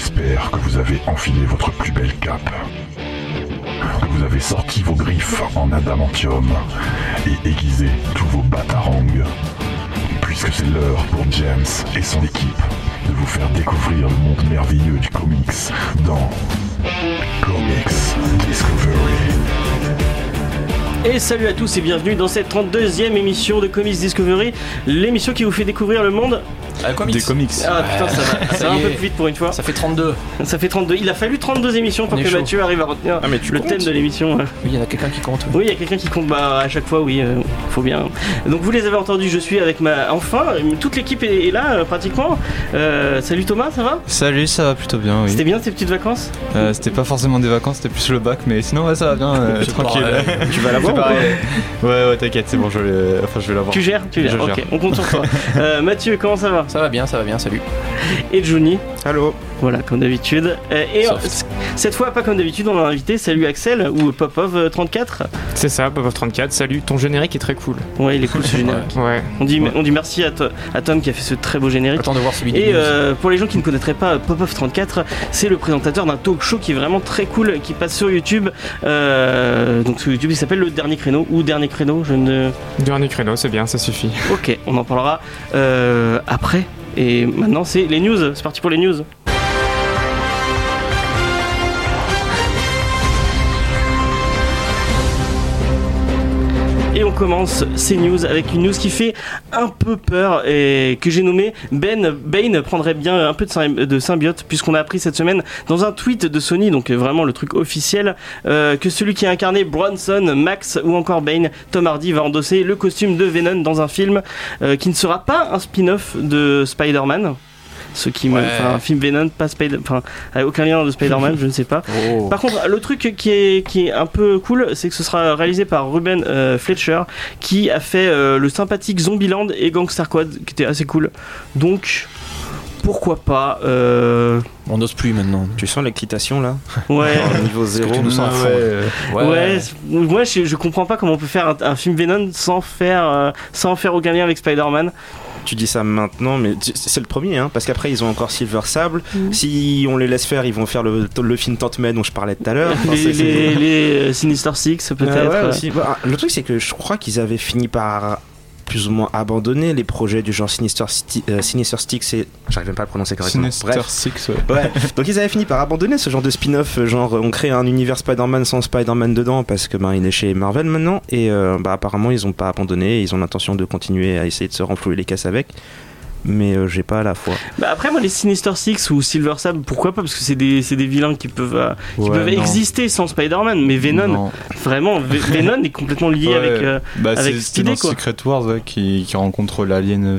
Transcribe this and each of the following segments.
J'espère que vous avez enfilé votre plus belle cape. Que vous avez sorti vos griffes en adamantium et aiguisé tous vos batarangs. Puisque c'est l'heure pour James et son équipe de vous faire découvrir le monde merveilleux du comics dans Comics Discovery. Et salut à tous et bienvenue dans cette 32e émission de Comics Discovery, l'émission qui vous fait découvrir le monde. Ah, comics. Des comics. Ah putain, ça va, ça va un peu plus vite pour une fois. Ça fait 32. Ça fait 32. Il a fallu 32 émissions pour que chaud. Mathieu arrive à retenir Ah, mais tu le comptes thème de l'émission. Oui, il y en a quelqu'un qui compte. Oui, il y a quelqu'un qui compte bah, à chaque fois, oui, euh, faut bien. Donc vous les avez entendus, je suis avec ma. Enfin, toute l'équipe est, est là euh, pratiquement. Euh, salut Thomas, ça va? Salut, ça va plutôt bien, oui. C'était bien ces petites vacances? Euh, c'était pas forcément des vacances, c'était plus le bac, mais sinon, ouais, ça va bien, euh, tranquille. Tu vas l'avoir. Ouais, ouais, t'inquiète, c'est bon, je vais, enfin, je vais l'avoir. Tu gères Tu gères, Je gère. ok, on compte sur toi. Euh, Mathieu, comment ça va? Ça va bien, ça va bien, salut. Et Johnny Allô Voilà, comme d'habitude. Euh, et Soft. euh, cette fois, pas comme d'habitude, on a invité Salut Axel ou Popov34. C'est ça, Popov 34, salut. Ton générique est très cool. Ouais, il est cool ce générique. Ouais. On dit, Ouais. on dit merci à, à Tom qui a fait ce très beau générique. Attends de voir celui Et euh, pour les gens qui ne connaîtraient pas Popov34, c'est le présentateur d'un talk show qui est vraiment très cool, qui passe sur YouTube. Euh, donc sur YouTube, il s'appelle Le Dernier Créneau ou Dernier Créneau. Je ne. Dernier créneau, c'est bien, ça suffit. Ok, on en parlera euh, après. Et maintenant, c'est les news. C'est parti pour les news. Commence ces news avec une news qui fait un peu peur et que j'ai nommé Ben Bane prendrait bien un peu de, sym- de symbiote puisqu'on a appris cette semaine dans un tweet de Sony, donc vraiment le truc officiel, euh, que celui qui a incarné Bronson, Max ou encore Bane, Tom Hardy va endosser le costume de Venom dans un film euh, qui ne sera pas un spin-off de Spider-Man. Ce qui me. Ouais. Un film Venom, pas Spider. Enfin, avec aucun lien de Spider-Man, je ne sais pas. Oh. Par contre, le truc qui est, qui est un peu cool, c'est que ce sera réalisé par Ruben euh, Fletcher, qui a fait euh, le sympathique Zombieland et Gangster Squad, qui était assez cool. Donc, pourquoi pas euh, On n'ose plus maintenant. Tu sens l'excitation là Ouais. Au niveau zéro. tu nous sens à fond. Ouais, euh, Ouais, moi je, je comprends pas comment on peut faire un, un film Venom sans faire, euh, sans faire aucun lien avec Spider-Man. Tu dis ça maintenant, mais c'est le premier, hein, parce qu'après ils ont encore Silver Sable. Si on les laisse faire, ils vont faire le, le film Tante May dont je parlais tout à l'heure. Enfin, les, les, les, euh, Sinister Six peut-être. Ah ouais, aussi. Bah, le truc c'est que je crois qu'ils avaient fini par plus ou moins abandonner les projets du genre Sinister, Sti- euh, Sinister Sticks et j'arrive même pas à le prononcer correctement. Sinister Bref. Six, ouais. Ouais. Donc ils avaient fini par abandonner ce genre de spin-off, euh, genre on crée un univers Spider-Man sans Spider-Man dedans parce que ben il est chez Marvel maintenant et euh, bah apparemment ils ont pas abandonné, ils ont l'intention de continuer à essayer de se renflouer les caisses avec. Mais euh, j'ai pas à la fois. Bah après moi les Sinister Six ou Silver Sable pourquoi pas? Parce que c'est des, c'est des vilains qui peuvent, euh, qui Ouais, peuvent non. exister sans Spider-Man mais Venom Non. vraiment V- Venom est complètement lié Ouais. avec euh, Bah, avec c'est cette idée, quoi. Secret Wars ouais, qui, qui rencontre l'alien. euh,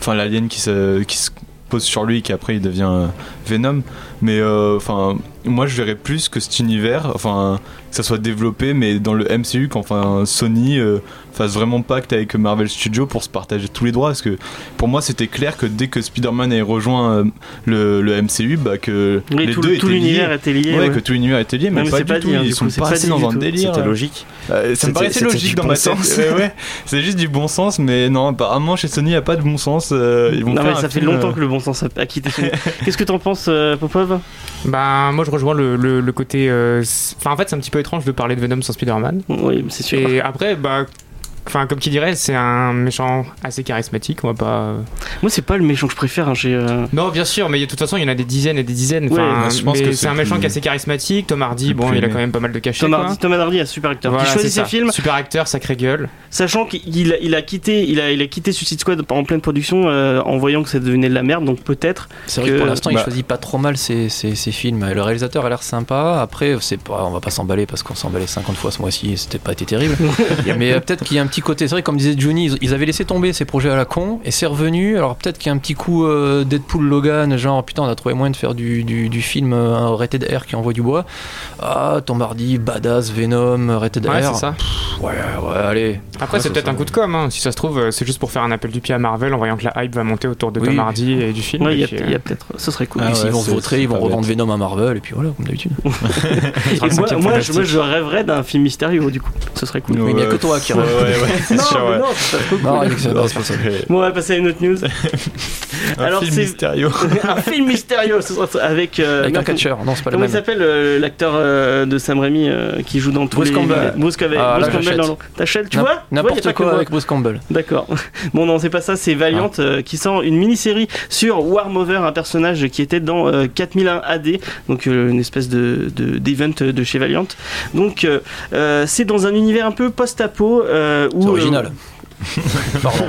Enfin, l'alien qui se, qui se pose sur lui et qui après il devient euh, Venom. Mais euh, enfin, moi je verrais plus que cet univers, enfin, que ça soit développé, mais dans le MCU, qu'enfin Sony euh, fasse vraiment pacte avec Marvel Studios pour se partager tous les droits. Parce que pour moi c'était clair que dès que Spider-Man ait rejoint euh, le, le MCU, bah, que oui, les tout, deux tout étaient l'univers liés. était lié Ouais, ouais. que tout l'univers était lié, mais, mais pas du pas tout. dit, hein, Ils sont pas passés dans un tout. délire. C'était logique. Euh, ça me paraissait logique dans bon ma sens. Ouais. C'est juste du bon sens, mais non, apparemment chez Sony, il n'y a pas de bon sens. euh, ils vont non faire mais ça fait longtemps que le bon sens a, quitté Sony. Qu'est-ce que t'en penses Popov? Bah, moi je rejoins le, le, le côté. euh, Enfin, en fait, c'est un petit peu étrange de parler de Venom sans Spider-Man. Oui c'est sûr. Et après, bah. Enfin, comme qui dirait, c'est un méchant assez charismatique, on va pas. euh, Moi c'est pas le méchant que je préfère hein, euh, Non, bien sûr, mais de toute façon, il y en a des dizaines et des dizaines. Ouais, Enfin, bah, je pense que c'est un méchant plus- qui est assez charismatique. Tom Hardy, bon, il a quand même pas mal de cachets. Tom. Hardy, Tom Hardy, un super acteur Voilà, qui choisit ses ça. films Super acteur, sacré gueule. sachant qu'il a, il a quitté il a, il a quitté Suicide Squad en pleine production euh, en voyant que ça devenait de la merde donc peut-être C'est vrai que que- pour l'instant, bah- il choisit pas trop mal ses, ses, ses films. Le réalisateur a l'air sympa. Après, c'est pas, on va pas s'emballer parce qu'on s'est emballé 50 fois ce mois-ci et c'était pas été terrible. Mais euh, peut-être qu'il y a un petit côté. C'est vrai, comme disait Johnny, ils, ils avaient laissé tomber ces projets à la con et c'est revenu. Alors peut-être qu'il y a un petit coup euh, Deadpool Logan, genre putain, on a trouvé moyen de faire du, du, du film euh, Rated Air qui envoie du bois. Ah, Tom Hardy, Badass, Venom, Rated Ouais, Air. c'est ça. Pff, Ouais, ouais, allez. Après, c'est peut-être un coup de com. hein. Si ça se trouve, euh, c'est juste pour faire un appel du pied à Marvel en voyant que la hype va monter autour de Oui. Tom Hardy et du film. Ouais, il y a, il y a euh, peut-être ce serait cool Ah ouais, vont se c'est ils vont revendre bête. Venom à Marvel et puis voilà, comme d'habitude. moi, moi, je, fantastique. moi, je rêverais d'un film mystérieux du coup ce serait cool mais il y a que toi qui rêve. C'est non, sûr, mais ouais. non, c'est pas trop cool. Non, c'est pas ça. Bon, on va passer à une autre news. Un Alors, film c'est- mystérieux. un film mystérieux ce soir, avec. euh, Avec un catcheur. Non, c'est pas le Comment il même. s'appelle euh, l'acteur euh, de Sam Raimi euh, qui joue dans tous Bruce les. Campbell. Bruce Campbell. Ah, Bruce Campbell, j'achète. non, non. T'achètes, tu vois Tu N'importe quoi avec Bruce Campbell. D'accord. Bon, non, c'est pas ça, c'est Valiant Ah. qui sort une mini-série sur Warmover, un personnage qui était dans euh, 4001 AD, donc une espèce de de- d'event de, chez Valiant. Donc, c'est dans un univers un peu post-apo euh, où. C'est euh, original. Pardon.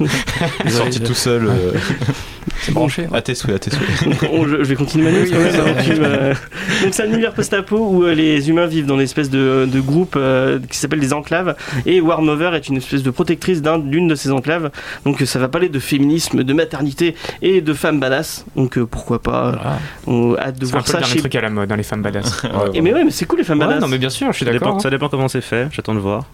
Il est sorti tout seul. euh, C'est branché. ouais. À tes souhaits, à tes souhaits. Donc, on- je, je vais continuer ma news, quand même, oui, avant que tu me- Donc c'est un univers post-apo où euh, les humains vivent dans une espèce de, de groupe euh, qui s'appelle des enclaves et Warmover est une espèce de protectrice d'un- d'une de ces enclaves. Donc euh, ça va parler de féminisme, de maternité et de femmes badass. Donc euh, pourquoi pas Voilà. On a hâte de C'est un voir peu ça le dernier chez... truc à la mode, dans les femmes badass. Et mais ouais, mais c'est cool les femmes Ouais, badass. non, mais bien sûr, je suis d'accord. hein. ça dépend comment c'est fait, j'attends de voir.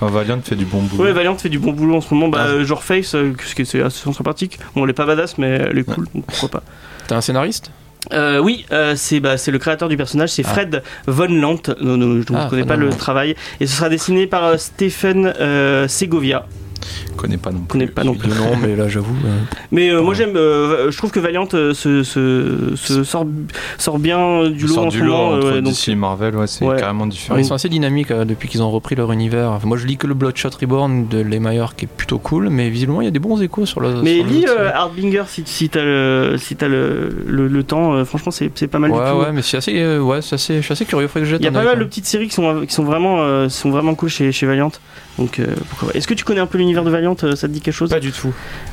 Enfin, Valiant fait du bon boulot. Ouais, Valiant fait du bon boulot en ce moment. Bah, Ah. euh, genre Face, euh, parce que c'est assez sympathique. Bon, elle est pas badass, mais elle est cool, donc pourquoi pas. T'es un scénariste Euh, oui, euh, c'est bah, c'est le créateur du personnage, c'est Ah. Fred Von Lant. Non, non, je ne Ah, connais pas le travail. Et ce sera dessiné par euh, Stephen euh, Segovia. Je connais pas non plus. connais pas non plus. Nom, mais là, j'avoue. euh, Mais euh, moi j'aime, euh, je trouve que Valiant euh, se, se, se sort, sort bien du lot sort en du ce lot moment. entre donc, DC et Marvel, ouais, c'est Ouais. carrément ouais, différent. ils sont assez dynamiques euh, depuis qu'ils ont repris leur univers. Enfin, moi, je lis que le Bloodshot Reborn de Lemire qui est plutôt cool, mais visiblement, il y a des bons échos sur le. mais sur lis euh, Hardbinger si, si t'as le, si t'as le, le, le temps. euh, franchement, c'est c'est pas mal Ouais, du tout. ouais, mais c'est assez, euh, ouais, c'est assez, je suis assez curieux. Il y a pas mal quoi. de petites séries qui sont, qui sont vraiment, euh, sont vraiment cool chez, chez Valiant. Donc, euh. Est-ce que tu connais un peu l'univers de Valiant euh, Ça te dit quelque chose? Pas du tout.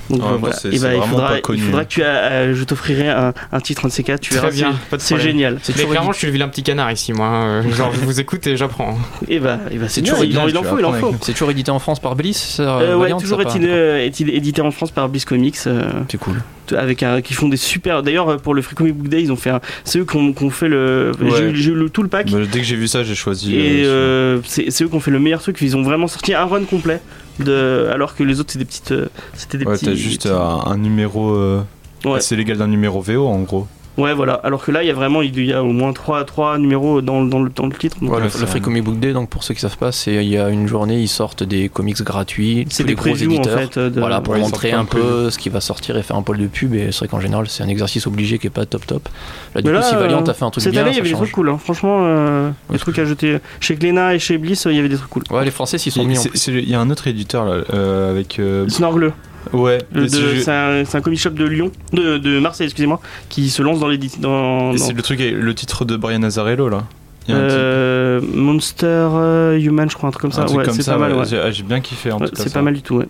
Donc, Ouais, moi, voilà. Et c'est bah, il faudra, il que tu euh, je t'offrirai un, un titre ces quatre. Tu Très verras, bien, c'est- génial. Mais clairement, je suis le vilain petit canard ici, moi. hein. Genre, je vous écoute et j'apprends. Et bah, et bah c'est C'est bien. toujours Il en, en faut, il en faut. C'est toujours édité en France par Bliss Euh, ouais, Valiant, toujours euh, édité en France par Bliss Comics, euh, C'est cool. avec un, qui font des super. D'ailleurs, euh, pour le Free Comic Book Day, ils ont fait un. C'est eux qui ont, fait le. Ouais. J'ai eu- le- tout le pack. Bah, dès que j'ai vu ça, j'ai choisi. Et euh, c'est c'est eux qui ont fait le meilleur truc. Ils ont vraiment sorti un run complet. De, alors que les autres, c'est des petites. euh, C'était des Ouais, petits. t'as juste un, un numéro. euh, Ouais. C'est légal d'un numéro VO en gros. Ouais, voilà. Alors que là, il y a vraiment. Il y a au moins 3, trois numéros dans, dans, le, dans le titre. Donc, Ouais, le, c'est le Free un- Comic Book Day, donc pour ceux qui savent pas, c'est il y a une journée, ils sortent des comics gratuits. C'est des gros previews en éditeurs. fait. euh, De... Voilà, pour Ouais, montrer un peu ce qui va sortir et faire un pôle de pub. Et c'est vrai qu'en général, c'est un exercice obligé qui est pas top top. Là, du Mais coup, là, si Valiant euh, a fait un truc Cette bien, année, il y avait des trucs cool. hein. Franchement, euh, des trucs à jeter. Chez Glénat et chez Bliss, euh, il y avait des trucs cool. Ouais, les Français s'y sont mis Il y a un autre éditeur là, euh, avec. euh, Snorgle. Ouais, c'est- un, un comic shop de Lyon, de, de Marseille, excusez-moi, qui se lance dans les dans, c'est le truc, le titre de Brian Azarello là. Euh, Monster euh, Human, je crois, un truc comme ça. truc Ouais, c'est pas mal. ouais. ouais. J'ai ah, j'ai bien kiffé en tout cas. c'est pas mal du tout. Ouais.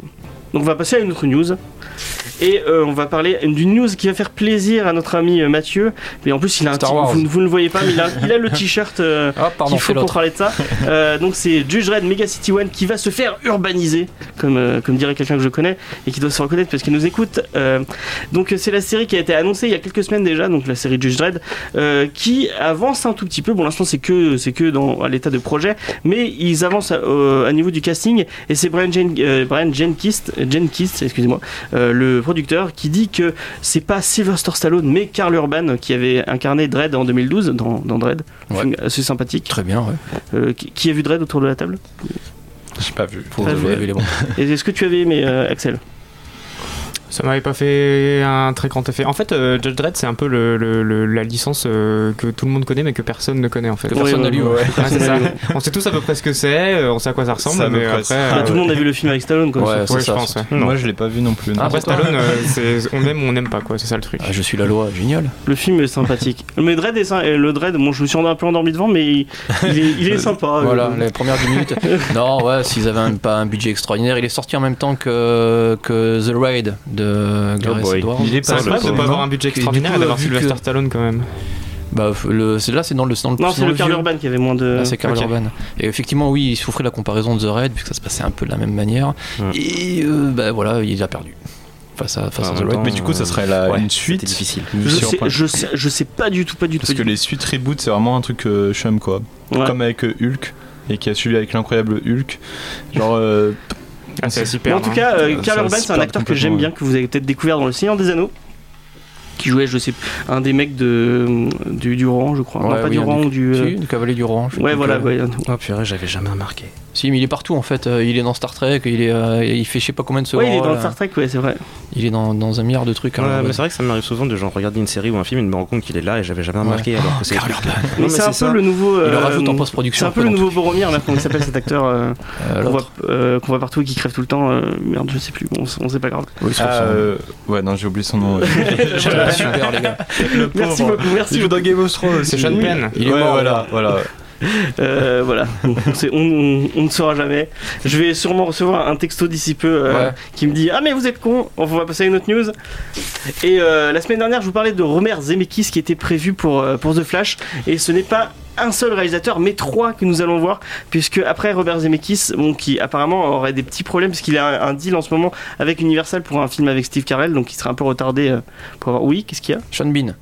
Donc on va passer à une autre news. Et euh, on va parler d'une news qui va faire plaisir à notre ami euh, Mathieu. Mais en plus, il a un vous, vous ne le voyez pas, mais il a, il a le t-shirt. euh, pardon, qu'il faut pour parler de ça. Euh, donc c'est Judge Red Mega City One qui va se faire urbaniser, comme, comme dirait quelqu'un que je connais et qui doit se reconnaître parce qu'il nous écoute. Donc c'est la série qui a été annoncée il y a quelques semaines déjà, donc la série Judge Dredd, euh, qui avance un tout petit peu. Bon, l'instant c'est que c'est que dans à l'état de projet, mais ils avancent à, à niveau du casting et c'est Brian, Jen, Brian Jenkist, Jenkist, excusez-moi, euh, le producteur, qui dit que c'est pas Sylvester Stallone mais Karl Urban qui avait incarné Dredd en 2012 dans, dans Dredd, Ouais. assez sympathique. Très bien, ouais. Euh, qui, qui a vu Dredd autour de la table? J'ai pas vu. Bons. Et est-ce que tu avais aimé euh, Axel? Ça m'avait pas fait un très grand effet. En fait, euh, Judge Dredd, c'est un peu le, le- le- la licence euh, que tout le monde connaît, mais que personne ne connaît en fait. Que personne n'a lu. ouais, ouais. Ouais, c'est ça. On sait tous à peu près ce que c'est, euh, on sait à quoi ça ressemble, Ça, mais près, après. Bah, euh, Tout le monde a vu le film avec Stallone quoi. Ouais, ouais, je ça, pense. ouais. Moi je l'ai pas vu non plus. non. Ah, Après. Stallone, euh, on aime ou on n'aime pas quoi, c'est ça le truc. Ah, je suis la loi, génial. Le film est sympathique. Mais Dredd est le Dredd, bon je me suis un peu endormi devant, mais il, il est, il est sympa. Voilà, Euh, les premières 10 minutes. non, ouais, s'ils avaient un- pas un budget extraordinaire, il est sorti en même temps que, que The Raid de Gareth boy. Edwards. Il est C'est pas incroyable de pas avoir un budget extraordinaire et d'avoir vu Sylvester que- Stallone quand même. Bah, le, c'est là, c'est dans le, c'est dans le Non, c'est c'est le vieux. Urban qui avait moins de. Là, c'est Karl Ok. Urban. Et effectivement, oui, il souffrait de la comparaison de The Raid, puisque ça se passait un peu de la même manière. Ouais. Et euh, bah voilà, il a perdu. Face à, face Ah, à en The temps, Mais du coup, ça serait la, Ouais, une suite. C'était difficile. Je sais, je, sais, je sais pas du tout, pas du tout. Parce que les suites reboot, c'est vraiment un truc euh, chum quoi. tout. Ouais. Comme avec euh, Hulk et qui a suivi avec l'incroyable Hulk. Genre. Euh, Ah, c'est en tout cas, euh, Ça- Karl ça Urban, c'est un acteur que j'aime bien, que vous avez peut-être découvert dans Le Seigneur des Anneaux. Qui jouait, je sais, un des mecs de, du, du je crois. non, pas oui, du des- du. euh, Si, du Cavalier du je sais Ouais, voilà, ouais. Oh purée, j'avais jamais remarqué. Si, mais il est partout en fait. Euh, Il est dans Star Trek, il, est, euh, il fait je sais pas combien de secondes. Ouais, il est dans Star Trek, ouais, c'est vrai. Il est dans, dans un milliard de trucs. hein. Ouais, mais c'est vrai que ça m'arrive souvent de genre regarder une série ou un film et de me rendre compte qu'il est là et j'avais jamais remarqué alors que c'est. Mais c'est un peu ça. le nouveau. Il le euh, rajoute en C'est post-production. un peu le nouveau. Boromir, là, comment il s'appelle cet acteur euh, Euh, qu'on voit, euh, partout et qui crève tout le temps. euh, merde, je sais plus, on, sait pas grave. C'est euh, ouais, non, j'ai oublié son nom. Super, les gars. Le Merci pauvre. beaucoup, merci Il joue dans Game of Thrones. C'est. Sean. Penn. Il est Ouais, mort, voilà, voilà. Euh, voilà, on, ne saura jamais. Je vais sûrement recevoir un texto d'ici peu euh, Ouais. qui me dit Ah, mais vous êtes con On va passer à une autre news. Et euh, la semaine dernière, je vous parlais de Romer Zemeckis qui était prévu pour, pour The Flash. Et ce n'est pas un seul réalisateur, mais trois que nous allons voir. Puisque après Robert Zemeckis, bon, qui apparemment aurait des petits problèmes, parce qu'il a un, deal en ce moment avec Universal pour un film avec Steve Carell, donc il serait un peu retardé pour avoir. Oui, qu'est-ce qu'il y a? Sean Bean.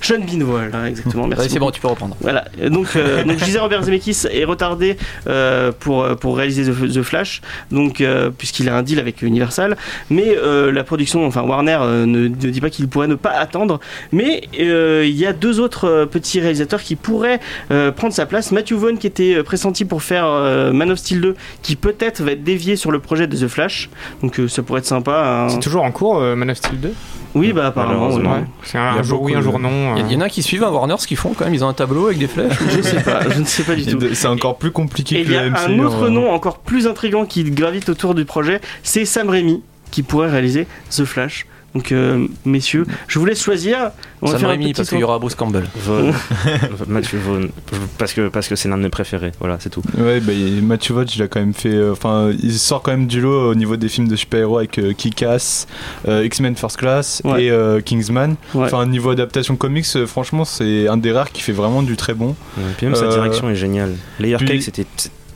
Sean Bean, voilà, exactement. Merci. C'est beaucoup. bon, tu peux reprendre. Voilà, donc, euh, donc je disais Robert Zemeckis est retardé euh, pour, euh, pour réaliser The, The Flash, donc euh, puisqu'il a un deal avec Universal, mais euh, la production, enfin Warner euh, ne, ne dit pas qu'il pourrait ne pas attendre, mais euh, il y a deux autres petits réalisateurs qui pourraient euh, prendre sa place. Matthew Vaughn qui était pressenti pour faire euh, Man of Steel 2, qui peut-être va être dévié sur le projet de The Flash, donc euh, ça pourrait être sympa. hein. C'est toujours en cours, euh, Man of Steel 2 Oui, bah apparemment. Ouais. C'est un, jour oui, un jour non. Il y, euh. y en a qui suivent un Warner ce qu'ils font quand même. Ils ont un tableau avec des flèches. Je sais pas, je ne sais pas du tout. C'est encore plus compliqué Et que il y a le un autre hein. nom encore plus intrigant qui gravite autour du projet, c'est Sam Raimi qui pourrait réaliser The Flash. Donc euh, messieurs, je vous laisse choisir. On va Sam faire un Raimi, parce qu'il y aura Bruce Campbell. Vaughn. Mathieu Vaughn. Parce que parce que c'est l'un de mes préférés. Voilà, c'est tout. Ouais, bah, Matthew Vaughn, il a quand même fait. euh, Enfin, il sort quand même du lot au niveau des films de super-héros avec euh, Kick-Ass, euh, X-Men First Class Ouais. et euh, Kingsman. Ouais. Enfin, niveau adaptation comics, franchement, c'est un des rares qui fait vraiment du très bon. Et puis même sa direction est géniale. Layer puis- Cake, c'était.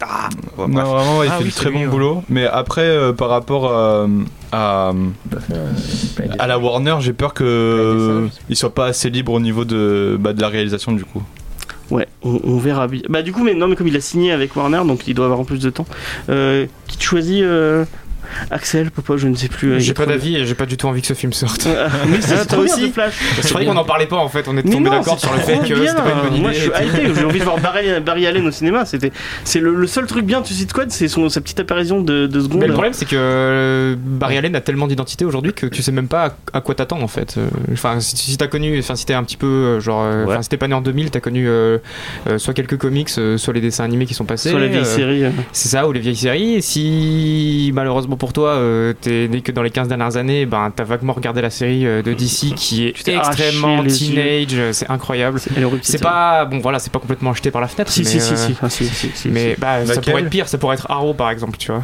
Ah, non, vraiment, il Ah fait oui, du très lui, bon ouais. boulot. Mais après, euh, par rapport euh, à, à la Warner, j'ai peur que il soit pas assez libre au niveau de, bah, de la réalisation du coup. Ouais, on, on verra. bien. Bah du coup, mais non, mais comme il a signé avec Warner, donc il doit avoir en plus de temps. Euh, qui te choisit euh, Axel, Popo, je ne sais plus. euh, J'ai pas d'avis et j'ai pas du tout envie que ce film sorte. Ah, mais c'est Ah, toi aussi. C'est vrai qu'on en parlait pas en fait, on était Mais tombé d'accord sur le fait que c'était pas une bonne idée. Moi, je suis. J'ai envie de voir Barry, Allen au cinéma. C'était, c'est le, seul truc bien de Suicide Squad, c'est son, sa petite apparition de, de secondes. Mais le problème, c'est que euh, Barry Allen a tellement d'identité aujourd'hui que tu sais même pas à, quoi t'attendre en fait. Euh, Enfin, si, t'as connu, enfin, si t'es un petit peu genre, enfin, si t'es pas né en 2000, t'as connu soit quelques comics, soit les dessins animés qui sont passés. sur la vieille euh, série. euh. C'est ça, ou les vieilles séries. Et si malheureusement pour toi, euh, t'es né que dans les 15 dernières années, ben t'as vaguement regardé la série euh, de DC qui est extrêmement teenage, euh, c'est incroyable. C'est- pas bon, voilà, c'est pas complètement acheté par la fenêtre. Si, mais, si, si, euh, si, ah, si, si, si, Mais si. bah, ça pourrait être pire, ça pourrait être Arrow par exemple, tu vois.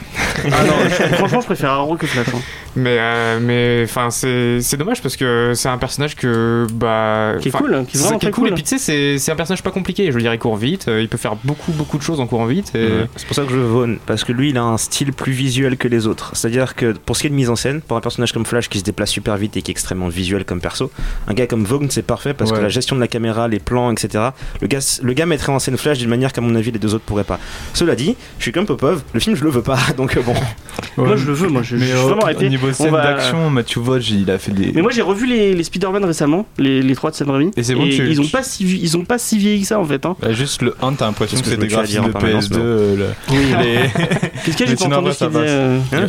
Ah non, franchement, je préfère Arrow que Flash. hein. Mais euh, mais enfin c'est c'est dommage parce que c'est un personnage que bah Qui est cool, hein, qui est c'est- vraiment qui est très cool. cool. Et puis tu sais c'est c'est un personnage pas compliqué. Je veux dire il court vite, il peut faire beaucoup beaucoup de choses en courant vite. Et... C'est pour ça que je veux Vaughn, parce que lui il a un style plus visuel que les autres. C'est-à-dire que pour ce qui est de mise en scène, pour un personnage comme Flash qui se déplace super vite et qui est extrêmement visuel comme perso, un gars comme Vaughn c'est parfait parce que la gestion de la caméra, les plans, etc. Le gars, le gars mettrait en scène Flash d'une manière qu'à mon avis les deux autres pourraient pas. Cela dit, je suis comme Popov, le film je le veux pas, donc bon. Moi, je le veux, moi, je, suis au, vraiment au hypé. niveau scène va- d'action, Matthew Vaughn, il a fait des. Mais moi, j'ai revu les, les Spider-Man récemment, les, les trois de Sam Raimi. Et c'est bon, tu- ils ont pas si ils ont pas si vieilli que ça en fait. Hein. Bah, juste le 1, t'as l'impression que ce c'est des graphismes de dire en permanence, PS2. non euh, le- les- Qu'est-ce que j'ai pas entendu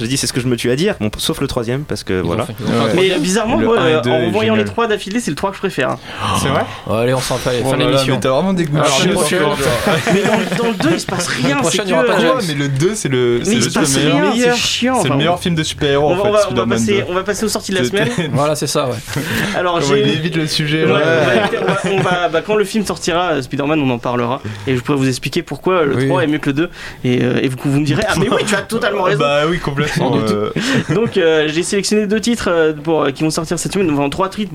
euh, je dis c'est ce que je me tue à dire, bon, sauf le troisième parce que voilà. Ouais. Mais bizarrement, Le moi, euh, en voyant les trois d'affilée, c'est le 3 que je préfère. hein. C'est vrai allez, on s'en fait. Oh Fin t'as vraiment des goûts. Mais dans, dans le 2, il se passe rien. Prochaine, que, il y aura pas de euh, mais le 2, c'est le, mais c'est il le se passe meilleur. c'est meilleur. chiant. C'est le meilleur film de super-héros On en va, fait, on va- passer, 2. on va passer aux sorties de la semaine. Voilà, c'est ça, ouais. Alors j'ai. évite le sujet bah, quand le film sortira, euh, Spider-Man, on en parlera. Et je pourrais vous expliquer pourquoi le Oui. 3 est mieux que le 2. Et, euh, et vous, vous me direz, ah mais oui, tu as totalement raison. Bah oui, complètement. Donc euh, j'ai sélectionné deux titres euh, pour, euh, qui vont sortir cette semaine, enfin trois titres,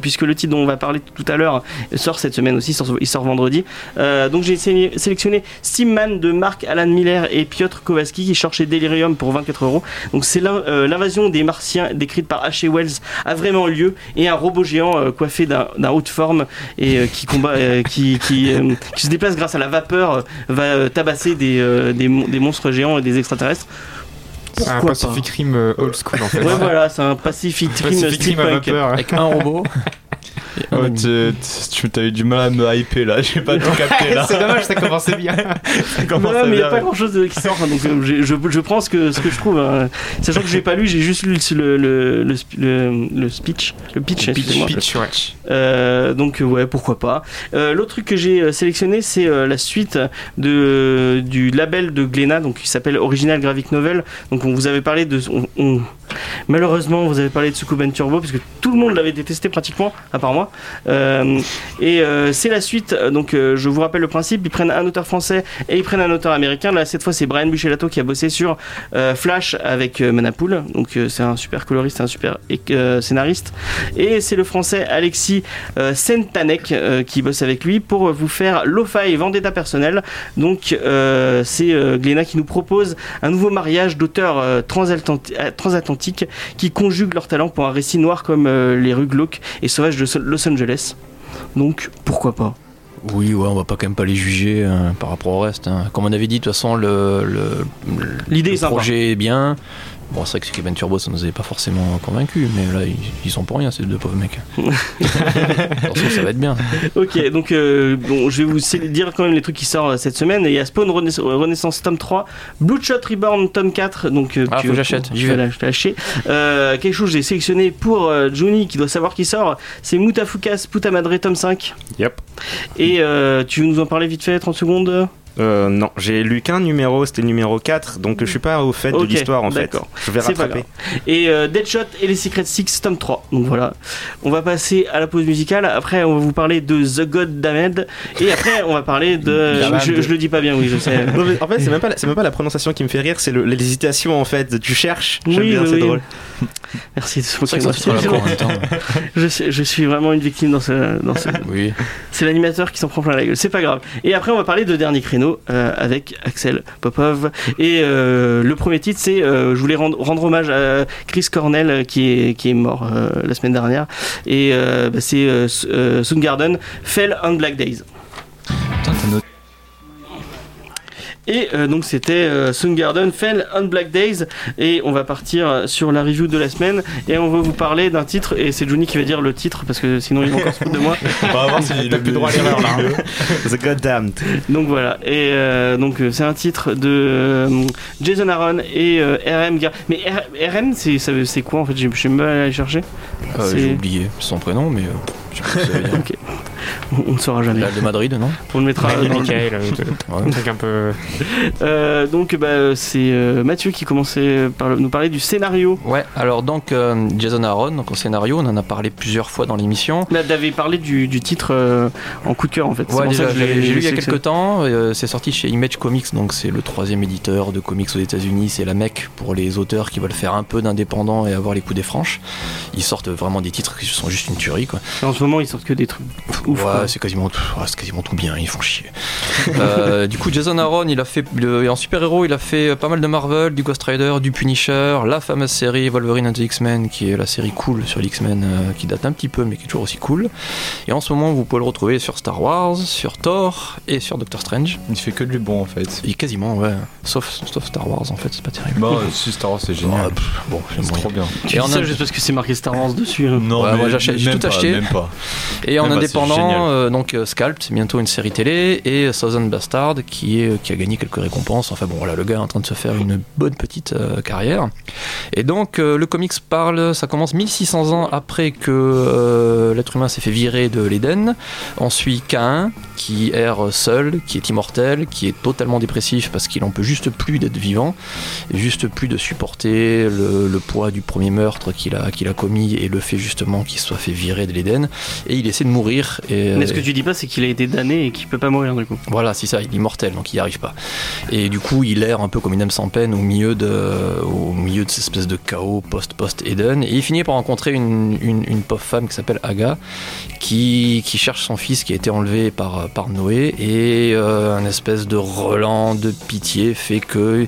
puisque le titre dont on va parler tout à l'heure sort cette semaine aussi, il sort vendredi. Euh, donc j'ai sé- sélectionné Steamman de Mark Alan Miller et Piotr Kowalski qui sort chez Delirium pour 24 euros. Donc c'est l'in- l'invasion des Martiens décrite par H.G. Wells a vraiment lieu et un robot géant euh, coiffé d'un haut de forme et qui combat, euh, qui, qui, euh, qui se déplace grâce à la vapeur va tabasser des, euh, des, mon- des monstres géants et des extraterrestres. C'est un Pourquoi Pacific Rim euh, old school en fait. Ouais, voilà, c'est un Pacific Rim Pacific Rim à steampunk. vapeur. Avec un robot. Ouais, tu tu- t'as eu du mal à me hyper là, j'ai pas tout capté là. C'est dommage, ça commençait bien. Ça Non, mais il n'y a pas grand chose qui sort, donc euh, je, je prends ce que, ce que je trouve. hein. Sachant que j'ai pas lu, j'ai juste lu le, le, le, le- le speech, le pitch, excusez-moi. Pitch, ouais. Euh, donc euh, ouais, pourquoi pas. Euh, L'autre truc que j'ai sélectionné, c'est euh, la suite de, du label de Glénat, donc qui s'appelle Original Graphic Novel. Donc on vous avait parlé de, on- on- malheureusement, vous avez parlé de Sukuban Turbo parce que tout le monde l'avait détesté pratiquement, à part moi. Euh, et euh, c'est la suite. Donc euh, je vous rappelle le principe, ils prennent un auteur français et ils prennent un auteur américain. Là cette fois c'est Brian Buchelato qui a bossé sur Flash avec Manapool. Donc c'est un super coloriste, un super scénariste. Et c'est le français Alexis Sentanek qui bosse avec lui pour vous faire Lo-Fi Vendetta personnel. Donc c'est Glénat qui nous propose un nouveau mariage d'auteurs transatlanti- transatlantiques qui conjuguent leurs talents pour un récit noir comme les rues glauques et sauvages de Los Angeles. Donc pourquoi pas? Oui, ouais, on va pas quand même pas les juger hein, par rapport au reste. hein. Comme on avait dit, de toute façon, le, le, le- L'idée le projet est bien. Bon, c'est vrai que Cuban Turbo, ça nous avait pas forcément convaincus, mais là, ils, ils sont pour rien, ces deux pauvres mecs. Attention, ça va être bien. Ok, donc euh, bon, je vais vous dire quand même les trucs qui sortent euh, cette semaine. Il y a Spawn Renais- Renaissance tome 3, Bloodshot Reborn tome 4. Donc, euh, Ah, faut que j'achète, j'y Je vais. Euh, quelque chose que j'ai sélectionné pour euh, Johnny qui doit savoir qui sort. C'est Mutafukas Puta Madre tome 5. Yep. Et euh, tu veux nous en parler vite fait, 30 secondes? Euh, non, j'ai lu qu'un numéro, c'était le numéro 4, donc je suis pas au fait de l'histoire en fait. Je vais rattraper. Et euh, Deadshot et les Secret Six tome 3. Donc voilà. On va passer à la pause musicale. Après, on va vous parler de The God Damned. Et après, on va parler de. Je, je le dis pas bien, oui, je sais. Non, en fait, c'est même, pas la- même pas la prononciation qui me fait rire, c'est l'hésitation en fait. Tu cherches, j'aime Oui, bien, oui, c'est oui. drôle. Merci de temps. je, suis, je suis vraiment une victime dans ce. Dans ce... Oui. C'est l'animateur qui s'en prend plein la gueule. C'est pas grave. Et après, on va parler de Dernier Créneau euh, avec Axel Popov. Et euh, le premier titre, c'est. euh, je voulais rendre, rendre hommage à Chris Cornell qui est, qui est mort euh, la semaine dernière. Et euh, bah, c'est euh, S- euh, Soundgarden, Fell on Black Days. Putain, t'as noté. Et euh, donc c'était euh, Soundgarden, Fell on Black Days. Et on va partir sur la review de la semaine. Et on va vous parler d'un titre. Et c'est Johnny qui va dire le titre parce que sinon il va encore se foutre de moi. On va voir si T'as plus droit à l'erreur là. hein. The Goddamned. Donc voilà, et euh, donc euh, c'est un titre de euh, Jason Aaron et euh, RM. Gar- Mais R- RM, c'est quoi en fait? Je même pas aller chercher. Euh, J'ai oublié son prénom, mais euh, on, on ne saura jamais. Real de Madrid, non On le mettra. Dans- Michael, euh, un truc un peu. Euh, donc bah, c'est euh, Mathieu qui commençait par le- nous parler du scénario. Ouais, alors donc euh, Jason Aaron, donc en scénario, on en a parlé plusieurs fois dans l'émission. Là, t'avais parlé du, du titre euh, en coup de cœur en fait. Ouais, déjà, que je l'ai- j'ai lu il y a quelques temps. euh, c'est sorti chez Image Comics, donc c'est le troisième éditeur de comics aux États-Unis. C'est la mec pour les auteurs qui veulent faire un peu d'indépendant et avoir les coups des franches. Ils sortent vraiment des titres qui sont juste une tuerie, quoi. Et En ce moment, ils sortent que des trucs ouf. ouais, c'est quasiment, tout- ouais, c'est quasiment tout bien. Ils font chier. Euh, du coup, Jason Aaron, il a fait le- en super-héros, il a fait pas mal de Marvel, du Ghost Rider, du Punisher, la fameuse série Wolverine and the X-Men, qui est la série cool sur l'X-Men, euh, qui date un petit peu, mais qui est toujours aussi cool. Et en ce moment, vous pouvez le retrouver sur Star Wars, sur Thor et sur Doctor Strange. Il fait que du bon en fait. Et quasiment, ouais. Sauf, sauf Star Wars, en fait, c'est pas terrible. Bah, si Star Wars c'est génial. Ouais, pff, bon, j'aime c'est trop bien. Tu Et en ça juste parce que c'est marqué Star Wars dessus. hein. Non, Ouais, mais moi, j'achète- j'ai tout pas, acheté. Même pas. Et en Ah indépendant. Euh, donc euh, Scalped, bientôt une série télé, et Southern Bastard, qui, a gagné quelques récompenses. Enfin bon, voilà, le gars est en train de se faire une bonne petite euh, carrière. Et donc, euh, le comics parle, ça commence 1600 ans après que l'être humain s'est fait virer de l'Éden. On suit Cain, qui erre seul, qui est immortel, qui est totalement dépressif parce qu'il en peut juste plus d'être vivant, juste plus de supporter le, le poids du premier meurtre qu'il a, qu'il a commis et le fait justement qu'il soit fait virer de l'Éden. Et il essaie de mourir. Et, Mais ce que tu dis pas, c'est qu'il a été damné et qu'il peut pas mourir du coup. voilà, c'est ça, il est immortel, donc il n'y arrive pas. Et du coup, il erre un peu comme une âme sans peine au milieu de, au milieu de cette espèce de chaos post-post-Eden. Et il finit par rencontrer une, une, une pauvre femme qui s'appelle Aga, qui, qui cherche son fils qui a été enlevé par, par Noé. Et euh, un espèce de relan de pitié fait que,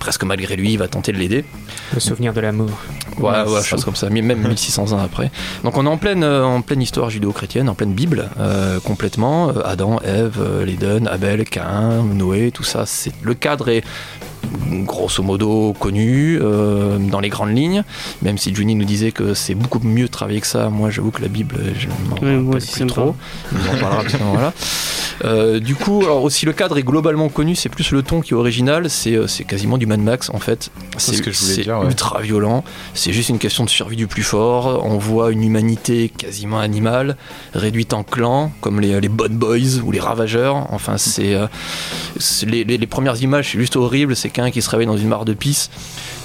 presque malgré lui, il va tenter de l'aider. Le souvenir de l'amour. Ouais, Ouais, chose comme ça, même 1600 ans après. Donc on est en pleine, euh, en pleine histoire judéo-chrétienne, en pleine Bible, euh, complètement. Adam, Ève, l'Éden, Abel, Caïn, Noé, tout ça. C'est le cadre est grosso modo connu euh, dans les grandes lignes, même si Juni nous disait que c'est beaucoup mieux de travailler que ça. Moi, j'avoue que la Bible, je m'en Oui, rappelle plus trop. On en parlera voilà. Euh, du coup, alors aussi le cadre est globalement connu, c'est plus le ton qui est original, c'est euh, quasiment du Mad Max en fait. c'est ouais. ultra violent, c'est juste une question de survie du plus fort. On voit une humanité quasiment animale, réduite en clans, comme les, les Bad Boys ou les Ravageurs. Enfin, c'est euh, les, les- les premières images, c'est juste horrible. C'est quelqu'un qui se réveille dans une mare de pisse.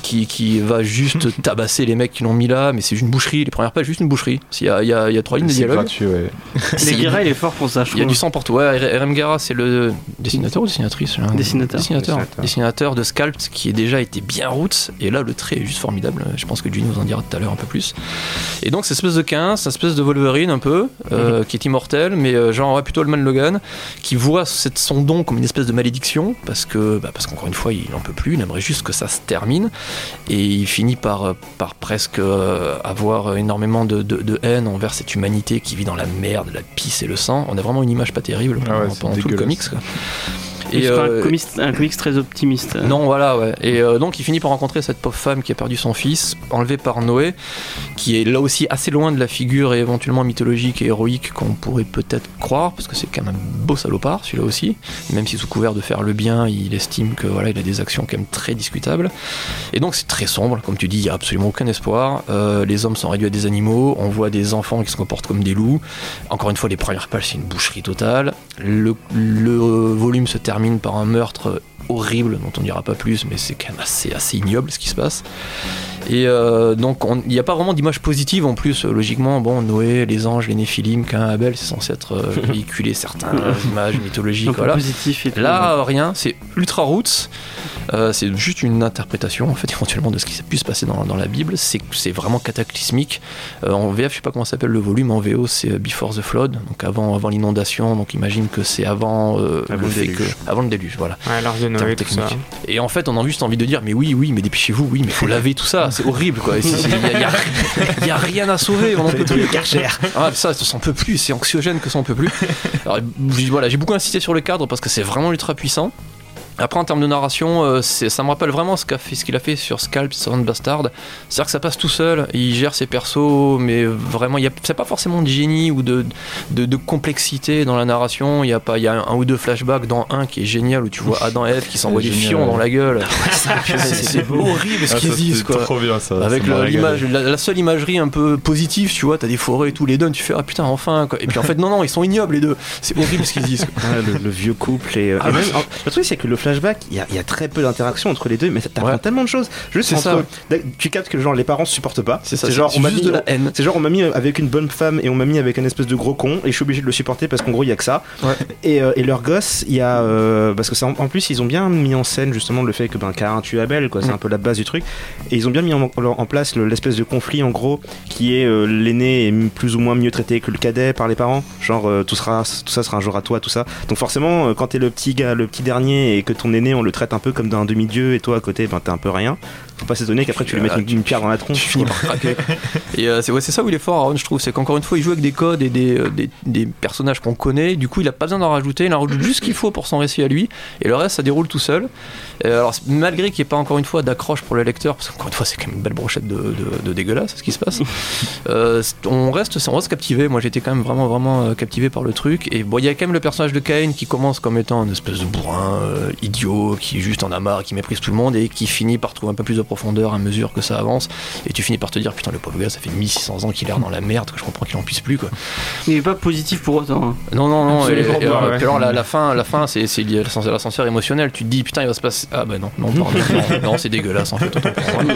Qui, qui va juste tabasser les mecs qui l'ont mis là, mais c'est juste une boucherie. Les premières pages, juste une boucherie. Il y a, il y a- il y a trois lignes de C'est dialogue. gratuit, ouais. Les Guerra, il est fort pour ça, je Il y a du sang partout. Ouais, RM Gara, c'est le dessinateur ou dessinatrice là Dessinateur. Dessinateur. Dessinateur. Dessinateur de Sculpt qui est déjà été bien roots. Et là, le trait est juste formidable. Je pense que Juni nous en dira tout à l'heure un peu plus. Et donc, cette espèce de 15, cette espèce de Wolverine un peu, euh, qui est immortel, mais euh, genre ouais, plutôt le Man Logan, qui voit cette, son don comme une espèce de malédiction, parce que, bah, parce qu'encore une fois, il en peut plus, il aimerait juste que ça se termine. Et il finit par, euh, par presque euh, avoir énormément de, de- de haine envers cette humanité qui vit dans la merde, la pisse et le sang. On a vraiment une image pas terrible Ah ouais, pendant, tout le comics. quoi. Et c'est euh, un, comics, un comics très optimiste. non, voilà, ouais. Et euh, donc, il finit par rencontrer cette pauvre femme qui a perdu son fils, enlevée par Noé, qui est là aussi assez loin de la figure et éventuellement mythologique et héroïque qu'on pourrait peut-être croire, parce que c'est quand même un beau salopard, celui-là aussi. Même si sous couvert de faire le bien, il estime que voilà, il a des actions quand même très discutables. Et donc, c'est très sombre, comme tu dis, il n'y a absolument aucun espoir. Euh, les hommes sont réduits à des animaux, on voit des enfants qui se comportent comme des loups. Encore une fois, les premières pages, c'est une boucherie totale. Le, le volume se termine par un meurtre horrible dont on dira pas plus, mais c'est quand même assez, assez ignoble ce qui se passe. Et euh, donc, on- il n'y a pas vraiment d'image positive en plus. euh, Logiquement, bon, Noé, les anges, les Néphilim, Cain, Abel, c'est censé être euh, véhiculer certaines images mythologiques. Voilà. positif et tout. Là, euh, rien, c'est ultra roots. Euh, c'est juste une interprétation, en fait, éventuellement, de ce qui s'est pu se passer dans, dans la Bible. C'est c'est vraiment cataclysmique. Euh, en VF, je sais pas comment s'appelle le volume. En VO, c'est Before the Flood, donc avant, avant l'inondation. Donc, imagine que c'est avant, euh, Avant le le fait déluge. que, avant le déluge, voilà. Ouais, l'arche de Terme Noé, tout ça. technique. Et en fait, on a juste envie de dire, mais oui, oui, mais dépêchez-vous, oui, mais faut laver tout ça, c'est horrible, quoi. Il y, a- rien à sauver, on en peut plus. Ah, ça, ça s'en peut plus, c'est anxiogène que ça en peut plus. Alors, voilà, j'ai beaucoup insisté sur le cadre parce que c'est vraiment ultra puissant. Après, en termes de narration, euh, ça me rappelle vraiment ce qu'a fait- ce qu'il a fait sur Scalp, Sound Bastard. C'est-à-dire que ça passe tout seul, il gère ses persos, mais vraiment, il y a- c'est pas forcément de génie ou de, de, de complexité dans la narration. Il y a pas, il y a un, ou deux flashbacks dans un qui est génial où tu vois Adam et Eve qui s'envoient des fions dans la gueule. c'est horrible ce Ah, qu'ils disent, quoi. trop bien ça. Avec l'image, la, la seule imagerie un peu positive, tu vois, t'as des forêts et tout, les deux, tu fais ah putain enfin quoi. Et puis en fait non non, ils sont ignobles les deux. C'est horrible ce qu'ils disent. quoi. Ouais, le, le vieux couple et, euh, Ah et même, le truc c'est que le il y a, il y a très peu d'interaction entre les deux mais t'apprends Ouais. tellement de choses juste entre tu captes que genre les parents supportent pas C'est ça. genre on m'a juste mis de la haine. c'est genre on m'a mis avec une bonne femme et on m'a mis avec un espèce de gros con et je suis obligé de le supporter parce qu'en gros il y a que ça Ouais. et, euh, et leur gosse il y a euh, parce que c'est en, en plus ils ont bien mis en scène justement le fait que ben Cain tue Abel quoi c'est Mm. un peu la base du truc et ils ont bien mis en, en place le- l'espèce de conflit en gros qui est euh, l'aîné est plus ou moins mieux traité que le cadet par les parents genre euh, tout sera tout ça sera un jour à toi tout ça donc forcément quand t'es le petit gars le petit dernier et que ton aîné on le traite un peu comme d'un demi-dieu et toi à côté ben t'es un peu rien faut pas s'étonner qu'après tu lui mettes une, une pierre dans la tronche Tu finis par craquer. Et euh, c'est ouais, ça où il est fort, Aaron, je trouve. C'est qu'encore une fois, il joue avec des codes et des, euh, des, des personnages qu'on connaît. Du coup, il a pas besoin d'en rajouter. Il en rajoute juste ce qu'il faut pour son récit à lui. Et le reste, ça déroule tout seul. Alors, malgré qu'il n'y ait pas encore une fois d'accroche pour le lecteur, parce qu'encore une fois, c'est quand même une belle brochette de, de, de dégueulasse ce qui se passe. euh, on, reste, on reste captivé. Moi, j'étais quand même vraiment, vraiment euh, captivé par le truc. Et bon, il y a quand même le personnage de Cain qui commence comme étant une espèce de bourrin euh, idiot qui juste en a marre, qui méprise tout le monde et qui finit par trouver un peu plus de profondeur à mesure que ça avance. Et tu finis par te dire, putain, le pauvre gars, ça fait 1600 ans qu'il est dans la merde, que je comprends qu'il en puisse plus, quoi. Il est pas positif pour autant. hein. Non, non, non. Et, Absolument et pas, alors, ouais. puis alors, la, la fin, la fin c'est lié à l'ascenseur émotionnel. Tu te dis, putain, il va se passer. Ah, bah non, non, non, non, c'est dégueulasse, en fait. autant pour moi.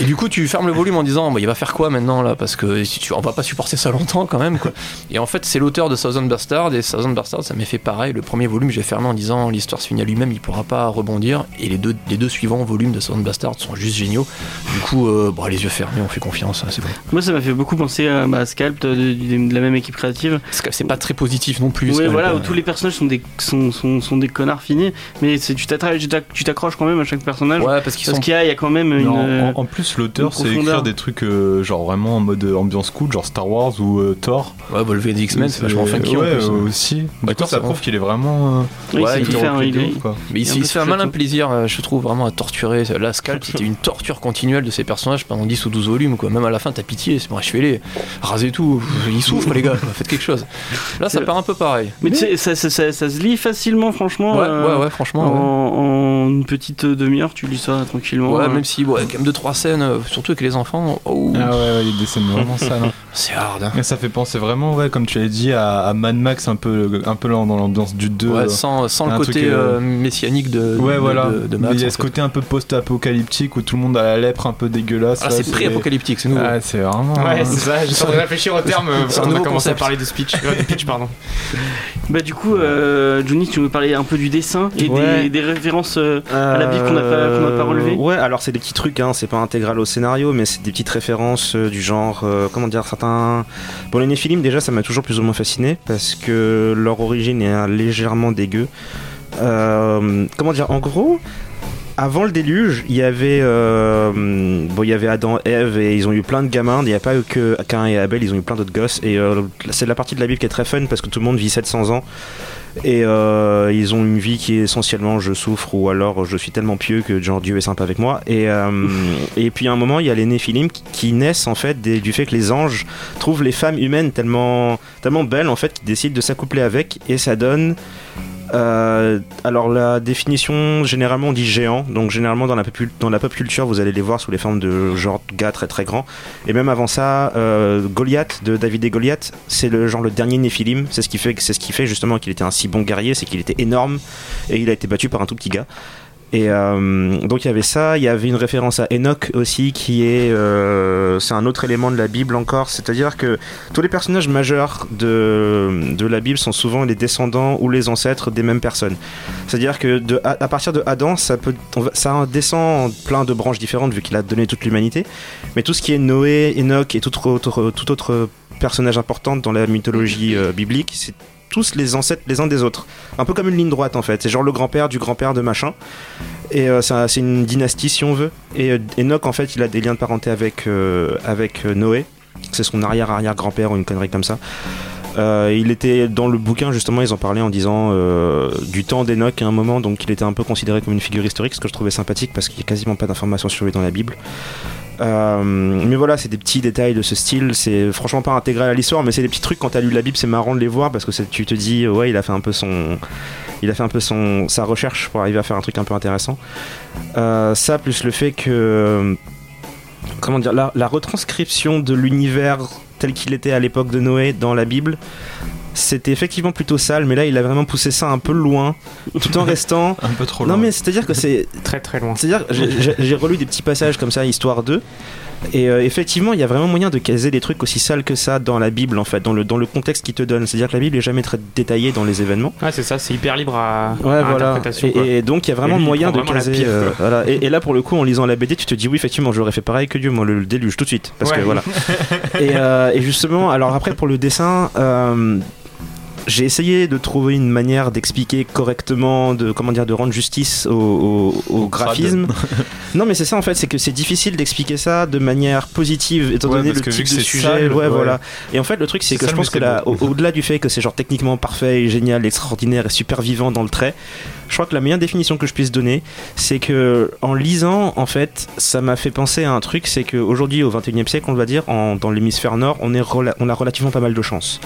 Et du coup, tu fermes le volume en disant, bah, il va faire quoi maintenant, là? Parce que si tu, on va pas supporter ça longtemps, quand même, quoi. Et en fait, c'est l'auteur de Thousand Bastard, et Thousand Bastard, ça m'est fait pareil. Le premier volume, j'ai fermé en disant, l'histoire se finit à lui-même, il pourra pas rebondir. Et les deux, les deux suivants volumes de Thousand Bastard Bastard sont juste géniaux. Du coup, euh, bon, les yeux fermés, on fait confiance, hein, c'est bon. Moi, ça m'a fait beaucoup penser à bah, Scalp de, de- de la même équipe créative. C'est c'est pas très positif non plus. Ouais, voilà, euh. où tous les personnages sont des, sont, sont, sont des connards finis, mais tu t'accroches quand même à chaque personnage. Ouais, parce Parce sont. qu'il y a, il y a quand même une. Non, euh, en, en plus, l'auteur c'est écrire des trucs euh, genre vraiment en mode euh, ambiance cool, genre Star Wars ou euh, Thor. Ouais, bah, le V des X-Men, c'est vachement funky ouais, plus. euh, aussi. Coup, Thor, ça prouve qu'il est vraiment. euh, oui, il est faire, un il peu se fait un malin plaisir, euh, je trouve, vraiment à torturer. Là, C'était une torture continuelle de ces personnages pendant 10 ou 12 volumes, quoi. Même à la fin, t'as pitié, c'est bon, achevez-les, rasez tout, ils souffrent, les gars, faites quelque chose. Là, ça part un peu pareil. Mais tu sais, ça, ça, ça, ça se lit facilement, franchement. Ouais, euh, ouais, ouais, franchement. ouais. En, une petite demi-heure, tu lis ça tranquillement. Ouais, euh. même si, ouais, quand même 2-3 scènes, euh, surtout avec les enfants, oh, Ah ouais, ouais, il y a des scènes vraiment sales. hein. C'est hard. hein. Et ça fait penser vraiment, ouais, comme tu l'as dit, à, à Mad Max, un peu, un peu là dans l'ambiance du 2. Ouais, euh. sans, sans le côté truc, euh, euh, messianique de, Ouais, de, voilà. de, de Mais Max. il y a ce fait. côté un peu post-apocalyptique où tout le monde a la lèpre un peu dégueulasse. Ah, c'est pré-apocalyptique, c'est nouveau. Ah, c'est vraiment. Ouais, c'est ça, train de réfléchir au terme euh, quand on a commencé à parler de speech. euh, de pitch, pardon. Bah, du coup, euh, Johnny, tu nous parlais un peu du dessin et Ouais. des, des références. euh, À la Bible qu'on n'a pas- pas relevé Ouais, alors c'est des petits trucs, hein, c'est pas intégral au scénario, mais c'est des petites références du genre, comment dire, certains. Bon, les Néphilim, déjà, ça m'a toujours plus ou moins fasciné parce que leur origine est légèrement dégueu. Euh, comment dire, en gros. Avant le déluge, il y avait euh, bon, il Adam, Ève et ils ont eu plein de gamins. Il n'y a pas eu que Cain et Abel, ils ont eu plein d'autres gosses. Et euh, c'est la partie de la Bible qui est très fun parce que tout le monde vit 700 ans et euh, ils ont une vie qui est essentiellement je souffre ou alors je suis tellement pieux que genre Dieu est sympa avec moi. Et, euh, et puis à un moment, il y a les Néphilim qui, qui naissent en fait des- du fait que les anges trouvent les femmes humaines tellement, tellement belles en fait qu'ils décident de s'accoupler avec et ça donne. Euh, alors la définition généralement on dit géant. Donc généralement dans la, pop, culture vous allez les voir sous les formes de genre gars très très grands et même avant ça euh, Goliath de David et Goliath c'est le genre le dernier Néphilim c'est ce qui fait c'est ce qui fait justement qu'il était un si bon guerrier c'est qu'il était énorme et il a été battu par un tout petit gars et euh, donc il y avait ça, il y avait une référence à Enoch aussi qui est euh, c'est un autre élément de la Bible encore, c'est-à-dire que tous les personnages majeurs de, de la Bible sont souvent les descendants ou les ancêtres des mêmes personnes. C'est-à-dire que à, partir de Adam, ça peut ça descend en plein de branches différentes vu qu'il a donné toute l'humanité, mais tout ce qui est Noé, Enoch et tout autre, tout autre personnage important dans la mythologie euh, biblique, c'est tous les ancêtres les uns des autres. Un peu comme une ligne droite en fait. C'est genre le grand-père du grand-père de machin. Et euh, c'est un- c'est une dynastie si on veut. Et euh, Enoch en fait il a des liens de parenté avec, euh, avec euh, Noé. C'est son arrière-arrière-grand-père ou une connerie comme ça. Il était dans le bouquin justement, ils en parlaient en disant du temps d'Enoch à un moment, donc il était un peu considéré comme une figure historique, ce que je trouvais sympathique parce qu'il n'y a quasiment pas d'informations sur lui dans la Bible. Euh, mais voilà, c'est des petits détails de ce style. C'est franchement pas intégré à l'histoire, mais c'est des petits trucs quand t'as lu la Bible, c'est marrant de les voir parce que tu te dis ouais, il a fait un peu son, il a fait un peu son sa recherche pour arriver à faire un truc un peu intéressant. Euh, ça plus le fait que comment dire la retranscription de l'univers tel qu'il était à l'époque de Noé dans la Bible. C'était effectivement plutôt sale, mais là il a vraiment poussé ça un peu loin, tout en restant. Un peu trop Non loin. mais c'est-à-dire que c'est Très très loin. c'est-à-dire, j'ai- j'ai j'ai relu des petits passages comme ça, histoire 2. Et euh, effectivement, il y a vraiment moyen de caser des trucs aussi sales que ça dans la Bible, en fait, dans le, dans le contexte qu'il te donne. C'est-à-dire que la Bible est jamais très détaillée dans les événements. Ouais, c'est ça, c'est hyper libre à, Ouais, à voilà. interprétation. Et, et donc, il y a vraiment lui, moyen de vraiment caser. pire, euh, voilà. et, et là, pour le coup, en lisant la BD, tu te dis, oui, effectivement, j'aurais fait pareil que Dieu, moi, le, le déluge, tout de suite. Parce que voilà. et, euh, et justement, alors après, pour le dessin. J'ai essayé de trouver une manière d'expliquer correctement, de comment dire, de rendre justice au, au- graphisme. non, mais c'est ça en fait, c'est que c'est difficile d'expliquer ça de manière positive, étant Ouais, donné le type de sujet. sale, ouais, voilà. Et en fait, le truc, c'est que je pense que là, au- au-delà du fait que c'est genre techniquement parfait, génial, extraordinaire et super vivant dans le trait, je crois que la meilleure définition que je puisse donner, c'est que en lisant, en fait, ça m'a fait penser à un truc, c'est qu'aujourd'hui, au 21e siècle, on va dire, en- dans l'hémisphère nord, on, est on a relativement pas mal de chance.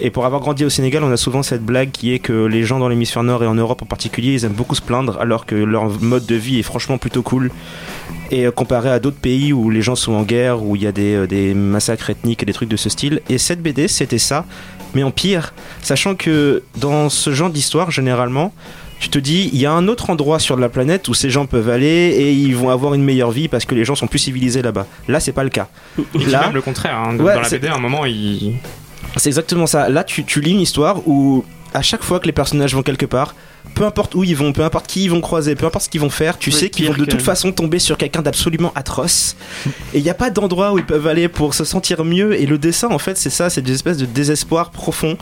Et pour avoir grandi au Sénégal, on a souvent cette blague qui est que les gens dans l'hémisphère nord et en Europe en particulier, ils aiment beaucoup se plaindre, alors que leur mode de vie est franchement plutôt cool. Et euh, comparé à d'autres pays où les gens sont en guerre, où il y a des, euh, des massacres ethniques et des trucs de ce style. Et cette BD, c'était ça, mais en pire, sachant que dans ce genre d'histoire, généralement, tu te dis, il y a un autre endroit sur la planète où ces gens peuvent aller et ils vont avoir une meilleure vie parce que les gens sont plus civilisés là-bas. Là, c'est pas le cas. Et Là- même le contraire. hein. Ouais, dans la BD, à un moment, il. C'est exactement ça. Là, tu, tu lis une histoire où à chaque fois que les personnages vont quelque part, peu importe où ils vont, peu importe qui ils vont croiser, peu importe ce qu'ils vont faire, tu sais qu'ils vont de toute façon tomber sur quelqu'un d'absolument atroce. Et il n'y a pas d'endroit où ils peuvent aller pour se sentir mieux. Et le dessin, en fait, c'est ça, c'est des espèces de désespoir profond,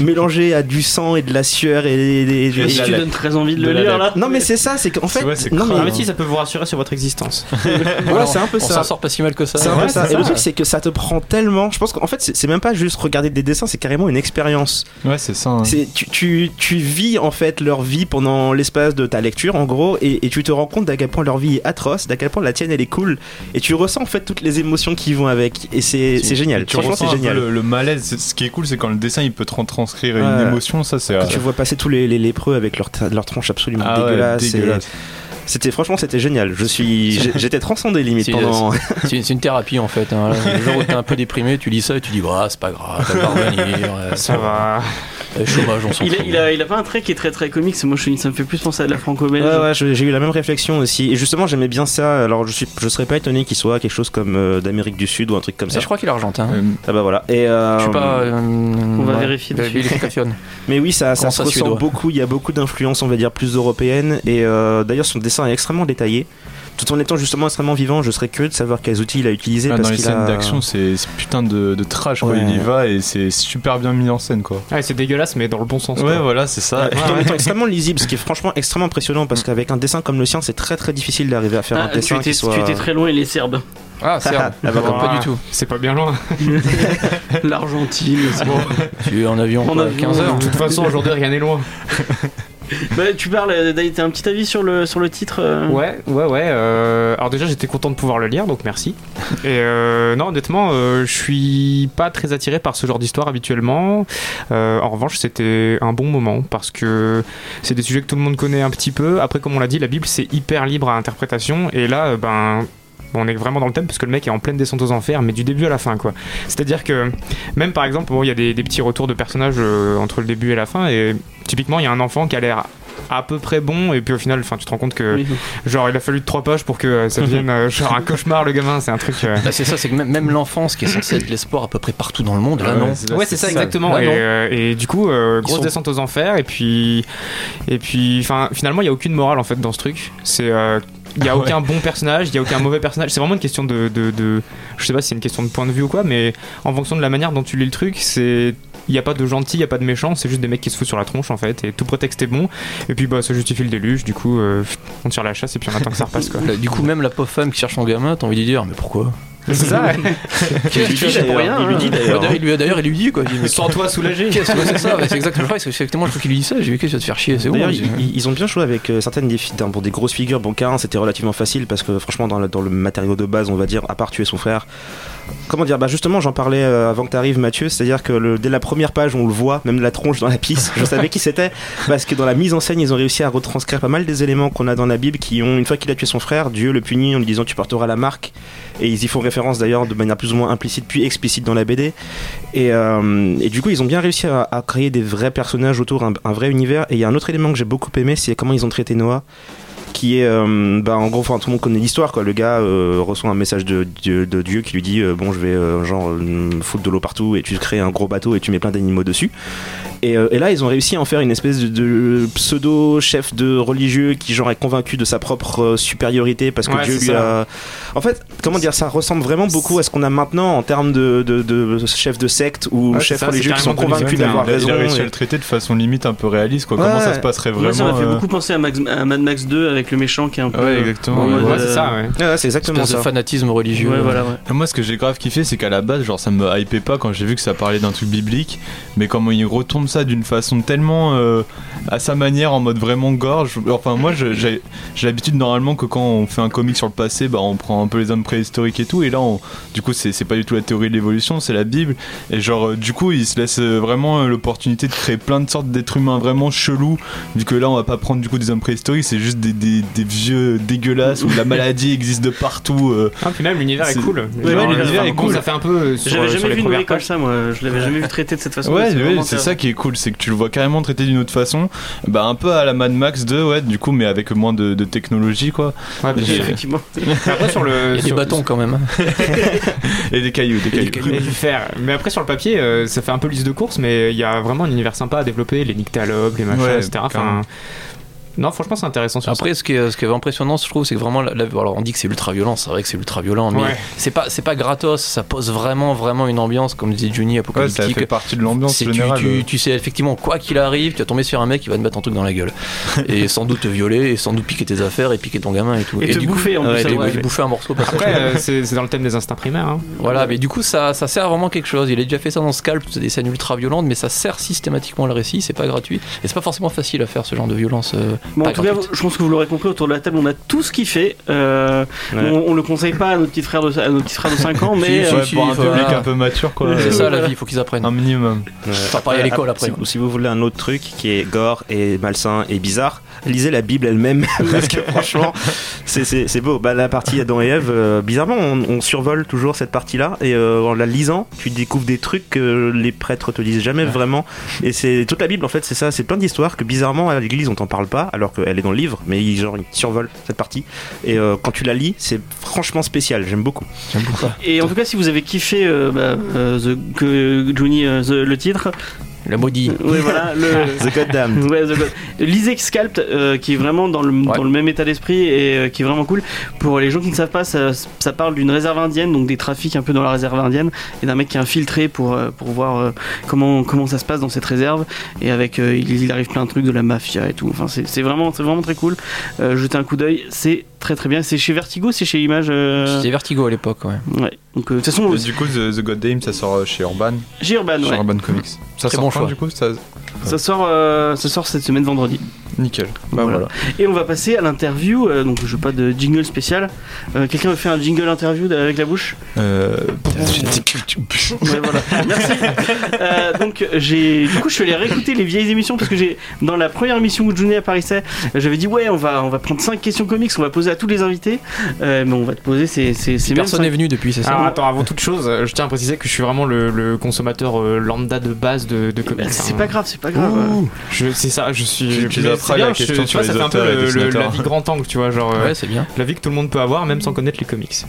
mélangé à du sang et de la sueur et si la tu donnes très envie de De le lire là. Non mais c'est ça, c'est qu'en fait, C'est c'est non. Ah, mais mais si, ça peut vous rassurer sur votre existence. voilà, c'est un peu On ça. s'en sort pas si mal que ça. C'est un Ouais, peu ça. c'est Et le truc, c'est que ça te prend tellement. Je pense qu'en fait, c'est c'est même pas juste regarder des dessins, c'est carrément une expérience. Ouais, c'est ça. hein. C'est tu, tu, tu vis en fait leur vie pendant l'espace de ta lecture, en gros, et, et tu te rends compte d'à quel point leur vie est atroce, d'à quel point la tienne elle est cool, et tu ressens en fait toutes les émotions qui vont avec, et c'est c'est génial. Tu Franchement, c'est ressens peu génial. Le, le malaise, c'est- ce qui est cool, c'est quand le dessin il peut te retranscrire Ouais. une émotion, ça c'est. Quand euh, tu vois passer tous les, les lépreux avec leur, leur tronche absolument ah ouais, dégueulasse. et-. C'était franchement c'était génial. Je suis j'étais transcendé limite C'est- pendant. C'est c'est une thérapie en fait. hein. Le jour où t'es un peu déprimé, tu lis ça et tu dis, bah, c'est pas grave, ça va euh, Ça va. Chômage, on s'en Il a, fout. il, a, il a pas un trait qui est très très comique, moi je, ça me fait plus penser à de la franco-belge. Ouais, ouais, j'ai eu la même réflexion aussi. Et justement, j'aimais bien ça. Alors, je suis, je serais pas étonné qu'il soit quelque chose comme euh, d'Amérique du Sud ou un truc comme ça. je crois qu'il est argentin. Euh, Ah bah voilà. Et euh, Je suis pas. euh, On va ouais, vérifier vérification. Mais oui, ça, se ça, ressent suédois beaucoup. Il y a beaucoup d'influences, on va dire, plus européennes. Et euh, d'ailleurs, son dessin est extrêmement détaillé. Tout en étant justement extrêmement vivant, je serais curieux de savoir quels outils il a utilisé. ah, parce dans les scènes a- d'action, c'est putain de, de trash quoi. Ouais. Il y va et c'est super bien mis en scène quoi. Ouais, c'est dégueulasse, mais dans le bon sens. Ouais, quoi. voilà, c'est ça. Tout en étant extrêmement lisible, ce qui est franchement extrêmement impressionnant parce qu'avec un dessin comme le sien, c'est très très difficile d'arriver à faire Ah, un tu, dessin étais, qui soit. tu étais très loin, il est serbe. Ah, c'est Ah, bah, pas du tout. C'est pas bien loin. L'Argentine, c'est bon. Tu es en avion, En quoi, avion, 15 heures. De toute façon, aujourd'hui, rien n'est loin. Bah, tu parles, euh, Dave, t'as un petit avis sur le, sur le titre euh? Ouais, ouais, ouais. euh, alors déjà, j'étais content de pouvoir le lire, donc merci. Et euh, non, honnêtement, euh, je suis pas très attiré par ce genre d'histoire habituellement. En revanche, c'était un bon moment parce que c'est des sujets que tout le monde connaît un petit peu. Après, comme on l'a dit, la Bible c'est hyper libre à interprétation. Et là, ben. On est vraiment dans le thème parce que le mec est en pleine descente aux enfers, mais du début à la fin, quoi. C'est-à-dire que, même par exemple, bon, il y a des, des petits retours de personnages euh, entre le début et la fin, et typiquement, il y a un enfant qui a l'air à peu près bon, et puis au final, enfin, tu te rends compte que Oui. Genre, il a fallu trois pages pour que euh, ça devienne euh, genre un cauchemar, le gamin. C'est un truc. euh, Bah, c'est ça, c'est que même, même l'enfance qui est censée être l'espoir à peu près partout dans le monde, là Ouais, non. c'est- Ouais, c'est ça, exactement. Ouais, et, euh, du coup, euh, grosse sont- descente aux enfers. Et puis, et puis, enfin, finalement, il y a aucune morale en fait dans ce truc. C'est, euh, il y a Ah ouais. aucun bon personnage, il y a aucun mauvais personnage. C'est vraiment une question de, de, de- je sais pas si c'est une question de point de vue ou quoi, mais en fonction de la manière dont tu lis le truc, c'est il n'y a pas de gentil, il n'y a pas de méchant, c'est juste des mecs qui se foutent sur la tronche en fait, et tout prétexte est bon, et puis bah ça justifie le déluge, du coup euh, on tire la chasse et puis on attend que ça repasse quoi. Là, Du coup, même la pauvre femme qui cherche son gamin, t'as envie de lui dire, mais pourquoi? C'est ça. Il lui dit pour rien, il lui hein. dit Bah, d'ailleurs. d'ailleurs, il lui- dit quoi. Il dit, mais Sans toi soulagé. qu'est-ce que c'est ça C'est exactement, que c'est exactement le truc qu'il lui dit ça. J'ai vu que tu vas te faire chier, c'est bon. D'ailleurs, ils, ont bien joué avec euh, certaines des, pour des grosses figures. Bon, Karin, c'était relativement facile parce que franchement, dans le matériau de base, on va dire, à part tuer son frère. Comment dire Bah, justement, j'en parlais euh, avant que tu arrives, Mathieu. C'est-à-dire que le- dès la première page, on le voit, même la tronche dans la piste. Je savais qui c'était parce que dans la mise en scène, ils ont réussi à retranscrire pas mal des éléments qu'on a dans la Bible qui ont, une fois qu'il a tué son frère, Dieu le punit en lui disant tu porteras la marque. Et ils y font référence d'ailleurs de manière plus ou moins implicite puis explicite dans la BD. Et, euh, et du coup, ils ont bien réussi à, à créer des vrais personnages autour, un, un vrai univers. Et il y a un autre élément que j'ai beaucoup aimé, c'est comment ils ont traité Noah. Qui est, euh, bah, en gros, enfin, tout le monde connaît l'histoire, quoi. Le gars euh, reçoit un message de, Dieu- de Dieu qui lui dit euh, Bon, je vais, euh, genre, euh, me foutre de l'eau partout, et tu crées un gros bateau et tu mets plein d'animaux dessus. Et, euh, et là, ils ont réussi à en faire une espèce de, de pseudo-chef de religieux qui, genre, est convaincu de sa propre euh, supériorité parce que Ouais, Dieu lui ça. a. En fait, comment dire, ça ressemble vraiment beaucoup à ce qu'on a maintenant en termes de, de, de chef de secte ou Ouais, chef ça, religieux qui sont convaincus d'avoir a, il a raison. réussi à le traiter de façon limite un peu réaliste quoi. Comment Ouais. ça se passerait vraiment ça m'a fait euh, beaucoup penser à, Max- à Mad Max 2 avec le méchant qui est un peu. Ouais, exactement. euh, c'est ça, ouais. Ouais, ouais, c'est exactement ça. fanatisme religieux. Ouais, voilà, ouais. Moi, ce que j'ai grave kiffé, c'est qu'à la base, genre, ça me hypait pas quand j'ai vu que ça parlait d'un truc biblique, mais comment il retourne ça d'une façon tellement euh, à sa manière, en mode vraiment gorge. Enfin, moi, je- j'ai l'habitude normalement que quand on fait un comic sur le passé, bah, on prend un peu les hommes préhistoriques et tout, et là, on- du coup, c'est pas du tout la théorie de l'évolution, c'est la Bible, et genre, euh, du coup, il se laisse vraiment l'opportunité de créer plein de sortes d'êtres humains vraiment chelous, vu que là, on va pas prendre du coup des hommes préhistoriques, c'est juste des, des- des vieux dégueulasses où la maladie existe de partout. euh, Ah, puis même l'univers est C'est- cool. Ouais, l'univers est cool. Ça fait un peu. euh, sur- J'avais sur jamais les vu premières Noé comme pages. ça, moi. Je l'avais jamais vu traité de cette façon. Ouais, c'est ouais, ça qui est cool, c'est que tu le vois carrément traité d'une autre façon, bah un peu à la Mad Max 2, ouais, du coup, mais avec moins de, de technologie, quoi. Ouais, mais J'ai- Effectivement. après sur le Il y a des sur- bâtons quand même. Et des cailloux, des cailloux. Et du fer. Mais après sur le papier, euh, ça fait un peu liste de course, mais il y a vraiment un univers sympa à développer, les nyctalopes, les machins, Ouais, etc. Enfin, carrément. Non, franchement, c'est intéressant. Sur Après, ce qui est, ce qui est impressionnant, je trouve, c'est que vraiment, la- la- alors on dit que c'est ultra violent, c'est vrai que c'est ultra violent, mais Ouais. c'est pas, c'est pas gratos, ça pose vraiment, vraiment une ambiance, comme disait Juni, Ouais, ça apocalyptique. fait partie de l'ambiance C'est- tu, générale. tu, tu sais effectivement quoi qu'il arrive, tu vas tomber sur un mec qui va te mettre un truc dans la gueule et sans doute te violer et sans doute piquer tes affaires et piquer ton gamin et tout. Et te du coup, bouffer en ouais, plus. ouais. bouffer un morceau. Après, euh, c'est c'est dans le thème des instincts primaires. hein. Voilà, mais du coup ça, ça sert vraiment quelque chose. Il a déjà fait ça dans Scalp, c'est des scènes ultra violentes, mais ça sert systématiquement le récit. C'est pas gratuit et c'est pas forcément facile à faire ce genre de violence. euh, Bon, en tout cas, je pense que vous l'aurez compris autour de la table, on a tous kiffé. Euh, Ouais. on, on le conseille pas à nos petits frères de, à nos petits frères de 5 ans, mais Si, euh, pour un public un peu mature, quoi. C'est euh, ça la vie, il faut qu'ils apprennent. Un minimum. Ouais. Enfin, pareil à l'école après. Si, si vous voulez un autre truc qui est gore et malsain et bizarre, lisez la Bible elle-même parce que franchement, c'est- beau. Bah, la partie Adam et Ève, euh, bizarrement, on, on survole toujours cette partie-là et euh, en la lisant, tu découvres des trucs que les prêtres te disent jamais vraiment. Et c'est toute la Bible en fait, c'est ça, c'est plein d'histoires que bizarrement à l'église on t'en parle pas alors qu'elle est dans le livre, mais ils, genre ils survolent cette partie. Et euh, quand tu la lis, c'est franchement spécial. J'aime beaucoup. J'aime beaucoup ça. Et en tout cas, si vous avez kiffé euh, bah, euh, The- que Johnny euh, The- le titre, La maudit. ouais, voilà, le, The Goddamn. Ouais, The God. Lisez Scalped, euh, qui est vraiment dans le, Ouais. dans le même état d'esprit et euh, qui est vraiment cool. Pour les gens qui ne savent pas, ça, ça parle d'une réserve indienne, donc des trafics un peu dans la réserve indienne, et d'un mec qui est infiltré pour, euh, pour voir comment, comment ça se passe dans cette réserve. Et avec, il, il arrive plein de trucs de la mafia et tout. Enfin, c'est vraiment, vraiment très cool. Jetez un coup d'œil, c'est très très bien. C'est chez Vertigo, c'est chez Image. euh, C'était Vertigo à l'époque, ouais. Ouais. Donc, euh, de toute façon, Et du coup, The, The God ça sort euh, chez Urban, chez Urban, chez ouais. Urban Comics. Ça Très sort bon quand, choix. du coup ça... Ça sort, euh, ça sort cette semaine vendredi. Nickel. Bah Voilà. voilà. Et on va passer à l'interview. euh, donc, je veux pas de jingle spécial. Euh, Quelqu'un veut faire un jingle interview avec la bouche? Euh... Ouais, voilà. Merci. Euh, donc j'ai, du coup, je suis allé réécouter les vieilles émissions parce que j'ai, dans la première émission où Johnny apparaissait, j'avais dit ouais, on va, on va prendre 5 questions comics, on va poser à tous les invités, Euh, mais on va te poser ces, ces, ces Personne n'est venu depuis, c'est ça? Alors attends, avant toute chose, je tiens à préciser que je suis vraiment le, le consommateur euh, lambda de base de, de Bah, comics. c'est hein. pas grave, c'est pas grave. Je- C'est ça, je suis. Tu- tu c'est bien, la je- question tu sur vois, les ça fait un peu le- le- la vie grand angle, tu vois, genre euh, Ouais, c'est bien. la vie que tout le monde peut avoir, même sans connaître les comics.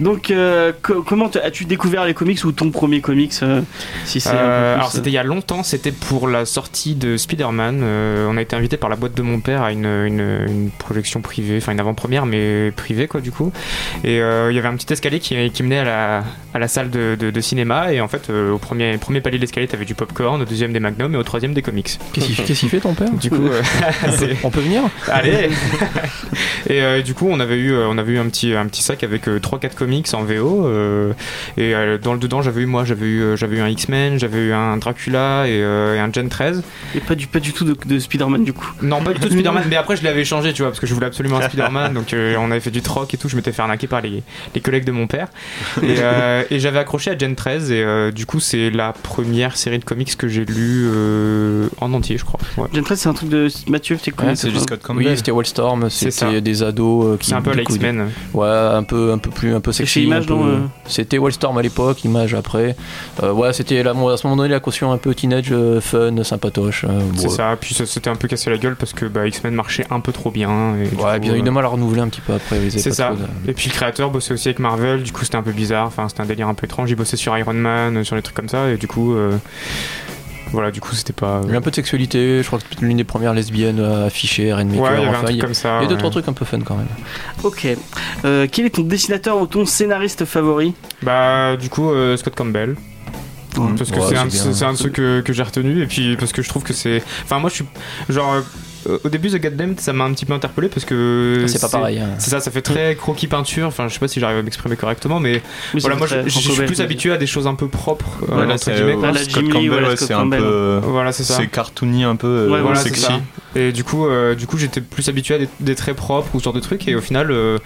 Donc euh, co- comment as-tu découvert les comics ou ton premier comics euh, Si c'est Euh, alors c'était il y a longtemps, c'était pour la sortie de Spider-Man. Euh, on a été invité par la boîte de mon père à une, une, une projection privée, enfin une avant-première mais privée quoi du coup. Et euh, il y avait un petit escalier qui, qui menait à la, à la salle de, de- de cinéma et en fait euh, au premier, premier palier de l'escalier t'avais du popcorn, au deuxième des magnums et au troisième des comics. Qu'est-ce qu'il fait ton père? Du coup, euh, On peut venir Allez Et euh, du coup, on avait eu, euh, on avait eu un petit, un petit sac avec 3-4 comics en VO. euh, et euh, dans le dedans, j'avais eu moi, j'avais eu, euh, j'avais eu un X-Men, j'avais eu un Dracula et, euh, et un Gen 13. et pas du pas du tout de, de Spider-Man du coup. Non, pas du tout Spider-Man, mais après je l'avais changé, tu vois, parce que je voulais absolument un Spider-Man. Donc euh, on avait fait du troc et tout. Je m'étais fait arnaquer par les, les collègues de mon père. Et, euh, et j'avais accroché à Gen 13. Et euh, du coup, c'est la première série de comics que j'ai lu euh, en entier, je crois. Ouais. Gen 13 c'est un truc de Mathieu, c'est cool. Ouais, C'est du Scott Oui, Campbell. c'était Wallstorm, C'est c'était des ados euh, qui. C'est un peu coup, l'X-Men. Ouais, un peu, un peu plus, un peu sexy. chez Image, peu- euh C'était Wallstorm à l'époque, Image après. Euh, ouais, c'était à ce moment donné la caution un peu teenage, euh, fun, sympatoche. euh, C'est ouais. ça, puis ça s'était un peu cassé la gueule parce que bah, X-Men marchait un peu trop bien. Et Ouais, puis ils ont eu du mal à renouveler un petit peu après. C'est ça. trop Et puis le créateur bossait aussi avec Marvel, du coup c'était un peu bizarre, enfin c'était un délire un peu étrange. Il bossait sur Iron Man, sur des trucs comme ça, et du coup. euh, Voilà, du coup c'était pas. Il y a un peu de sexualité, je crois que c'était l'une des premières lesbiennes affichées, Rainmaker. Ouais, il y avait un truc comme ça. il y a deux, ouais. trois trucs un peu fun quand même. Ok. Euh, quel est ton dessinateur ou ton scénariste favori? Bah, du coup, euh, Scott Campbell. Parce que Ouais, c'est un, un de ceux que, que j'ai retenu, et puis parce que je trouve que c'est. Enfin, moi je suis. Genre, euh, au début, The Goddamn, ça m'a un petit peu interpellé parce que. C'est pas pareil. hein. C'est ça, ça fait très croquis peinture. Enfin, je sais pas si j'arrive à m'exprimer correctement, mais Oui, voilà, moi je, suis plus habitué à des choses un peu propres. euh, Ouais, là, entre c'est guillemets, euh. Ah, voilà, c'est un peu. Voilà, c'est ça. C'est cartoony un peu, euh, Ouais, Voilà, sexy. Et du coup, euh, du coup, j'étais plus habitué à des, des traits propres ou ce genre de trucs. Et au final, euh,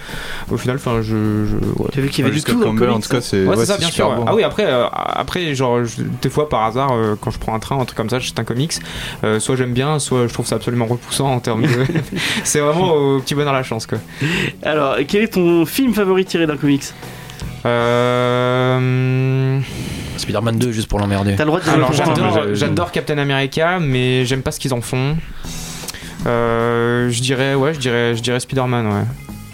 au final, enfin, je, je ouais. Tu as vu qu'il y avait du Scott tout dans le Campbell, en tout cas, c'est Ouais, ouais, ça, bien super sûr. Ah oui, après, euh, après genre, je- des fois, par hasard, euh, quand je prends un train, un truc comme ça, j'achète un comics, euh, soit j'aime bien, soit je trouve ça absolument repoussant en termes de. c'est vraiment au petit bonheur la chance, quoi. Alors, quel est ton film favori tiré d'un comics? Euh... Spider-Man 2 juste pour l'emmerder. T'as le droit de j'adore Captain America, mais j'aime pas ce qu'ils en font. Euh, je dirais, ouais, je dirais, je dirais Spider-Man, ouais.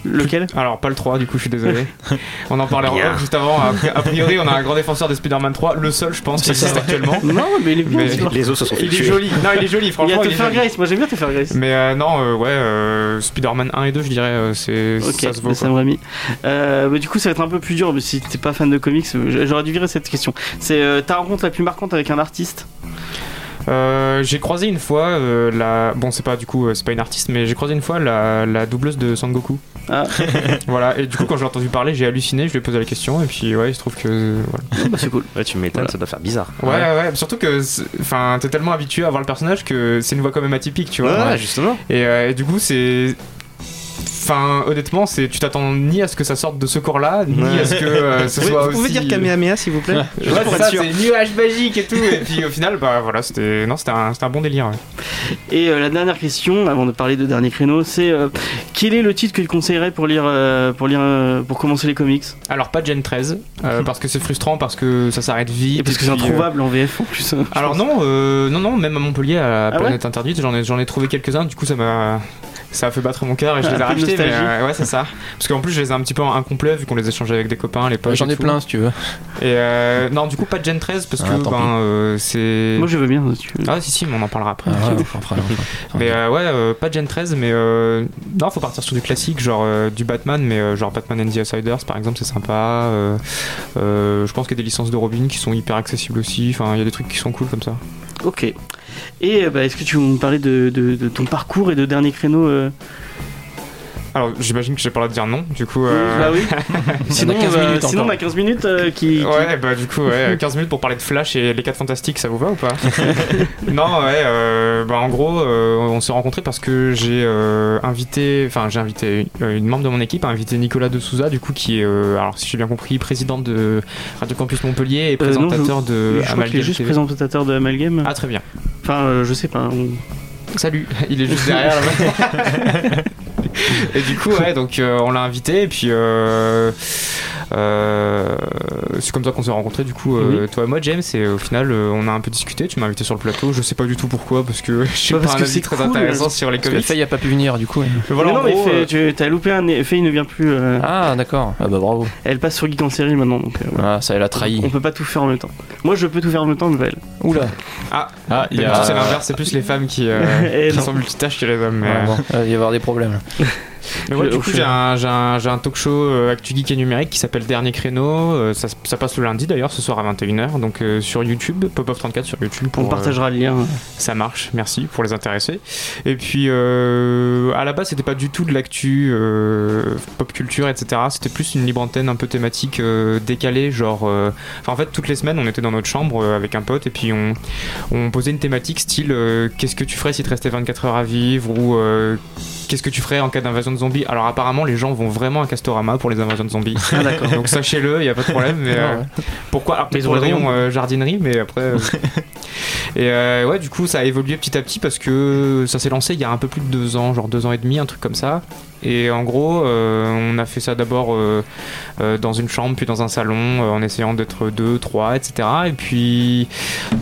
Lequel? Alors pas le 3, du coup, je suis désolé. on en parlait en juste avant. A pri- A priori, on a un grand défenseur de Spider-Man 3, le seul, je pense, qui existe actuellement. Non, mais il est bien. Mais-. Les os se sont fait Il est joli. Non, il est joli, Il y a franchement. il est faire joli. Grace. Moi j'aime bien faire Grace. Mais euh, non, euh, ouais, euh, Spider-Man 1 et 2, je dirais, euh, c'est Ok, ça se vaut. quoi. Sam. Euh, bah, du coup, ça va être un peu plus dur, mais si t'es pas fan de comics, j'aurais dû virer cette question. C'est euh, ta rencontre la plus marquante avec un artiste? Euh, j'ai croisé une fois euh, la. Bon, c'est pas du coup, euh, c'est pas une artiste, mais j'ai croisé une fois la, la doubleuse de Sangoku. Ah. voilà, et du coup, quand j'ai entendu parler, j'ai halluciné, je lui ai posé la question, et puis ouais, il se trouve que. euh, voilà. Bah, c'est cool. Ouais, tu m'étonnes, Voilà. ça doit faire bizarre. Ouais, ouais, surtout que. c'est- Enfin, t'es tellement habitué à voir le personnage que c'est une voix quand même atypique, tu vois. Ouais, justement. Et, euh, et du coup, c'est. Enfin, honnêtement, c'est tu t'attends ni à ce que ça sorte de ce corps-là, ni Ouais. à ce que euh, ce Vous, soit vous pouvez aussi- dire Kamehameha s'il vous plaît Ouais, c'est ça, c'est nuage magique et tout. Et puis au final, bah voilà, c'était non, c'était un, c'était un bon délire. ouais. Et euh, la dernière question, avant de parler de dernier créneau, c'est euh, quel est le titre que tu conseillerais pour lire, euh, pour lire, euh, pour commencer les comics? Alors pas Gen 13 euh, parce que c'est frustrant parce que ça s'arrête vite Et parce que c'est euh, introuvable en VF en plus. hein, Alors pense. non, euh, non, non, même à Montpellier, à Ah ouais? Planète interdite, j'en ai, j'en ai trouvé quelques-uns. Du coup, ça m'a, ça a fait battre mon cœur et je les ai de rachetés. Mais, euh, ouais, c'est ça. Parce qu'en plus, je les ai un petit peu incomplets vu qu'on les échangeait avec des copains à l'époque. J'en ai plein si tu veux. Et euh, non, du coup, pas de Gen 13 parce Ah, que ben euh, c'est. Moi je veux bien. si tu veux. Ah si si, mais on en parlera après. Ah, ouais, enfin, enfin, enfin. Mais euh, ouais, euh, pas Gen 13, mais euh, non, faut partir sur du classique, genre euh, du Batman, mais euh, genre Batman and the Outsiders par exemple, c'est sympa. Euh, euh, je pense qu'il y a des licences de Robin qui sont hyper accessibles aussi. Enfin, il y a des trucs qui sont cool comme ça. Ok. Et euh, bah, est-ce que tu veux nous parler de, de- de ton parcours et de dernier créneau euh Alors, j'imagine que j'ai pas le droit de dire non, du coup. euh, Bah oui. sinon, 15 on va- minutes sinon on a 15 minutes euh, qui. qui- Ouais, bah du coup, ouais, 15 minutes pour parler de Flash et les 4 fantastiques, ça vous va ou pas? Non, ouais, euh, bah en gros, euh, on s'est rencontrés parce que j'ai euh, invité, enfin j'ai invité une, une membre de mon équipe, a invité Nicolas de Souza, du coup, qui est, euh, alors si j'ai bien compris, président de Radio Campus Montpellier et Euh, non, présentateur de je crois qu'il est Amalgame juste TV. présentateur de Amalgame. Ah très bien. Enfin, euh, je sais pas. on- Salut, il est juste derrière là Et du coup, ouais, donc euh, on l'a invité et puis euh, c'est comme ça qu'on s'est rencontrés. Du coup, euh, toi et moi, James, et au final, euh, on a un peu discuté. Tu m'as invité sur le plateau. Je sais pas du tout pourquoi parce que je suis pas parce un que avis c'est très cool. intéressant sur les comics. Faye a pas pu venir du coup. ouais. Mais voilà, Mais en non, mais Faye, tu as loupé un. Faye ne vient plus. euh, Ah d'accord. Ah bah bravo. Elle passe sur Geek en série maintenant. Donc, euh. Ah ça elle a trahi. On peut pas tout faire en même temps. Moi, je peux tout faire en même temps, mais pas elle. Oula. Ah, Ah, il y a. c'est l'inverse. C'est plus les femmes qui, euh, qui sont multitâches que les hommes. Mais, Ouais, euh, bon, il va y avoir des problèmes. Mais ouais, Je- du coup, j'ai un, j'ai un- j'ai un talk show euh, Actu Geek et Numérique qui s'appelle Dernier Créneau. Euh, ça, ça passe le lundi d'ailleurs, ce soir à 21h. Donc euh, sur YouTube, Pop-Off34 sur YouTube. On Pour, partagera le lien. ça marche, merci pour les intéressés. Et puis à la base, c'était pas du tout de l'actu pop culture, etc. C'était plus une libre antenne un peu thématique décalée. Genre, enfin, en fait, toutes les semaines, on était dans notre chambre avec un pote et puis on, on posait une thématique style qu'est-ce que tu ferais si te restait 24 heures à vivre ou qu'est-ce que tu ferais en cas d'invasion de zombies. Alors apparemment, les gens vont vraiment à Castorama pour les invasions de zombies. Ah, d'accord. Donc sachez-le, il n'y a pas de problème. Mais, euh, pourquoi? Ont pour rayon euh, jardinerie, mais après. euh, et euh, ouais, du coup, ça a évolué petit à petit parce que ça s'est lancé il y a un peu plus de deux ans, genre deux ans et demi, un truc comme ça. Et en gros, euh, on a fait ça d'abord euh, euh, dans une chambre, puis dans un salon, euh, en essayant d'être deux, trois, etc. Et puis,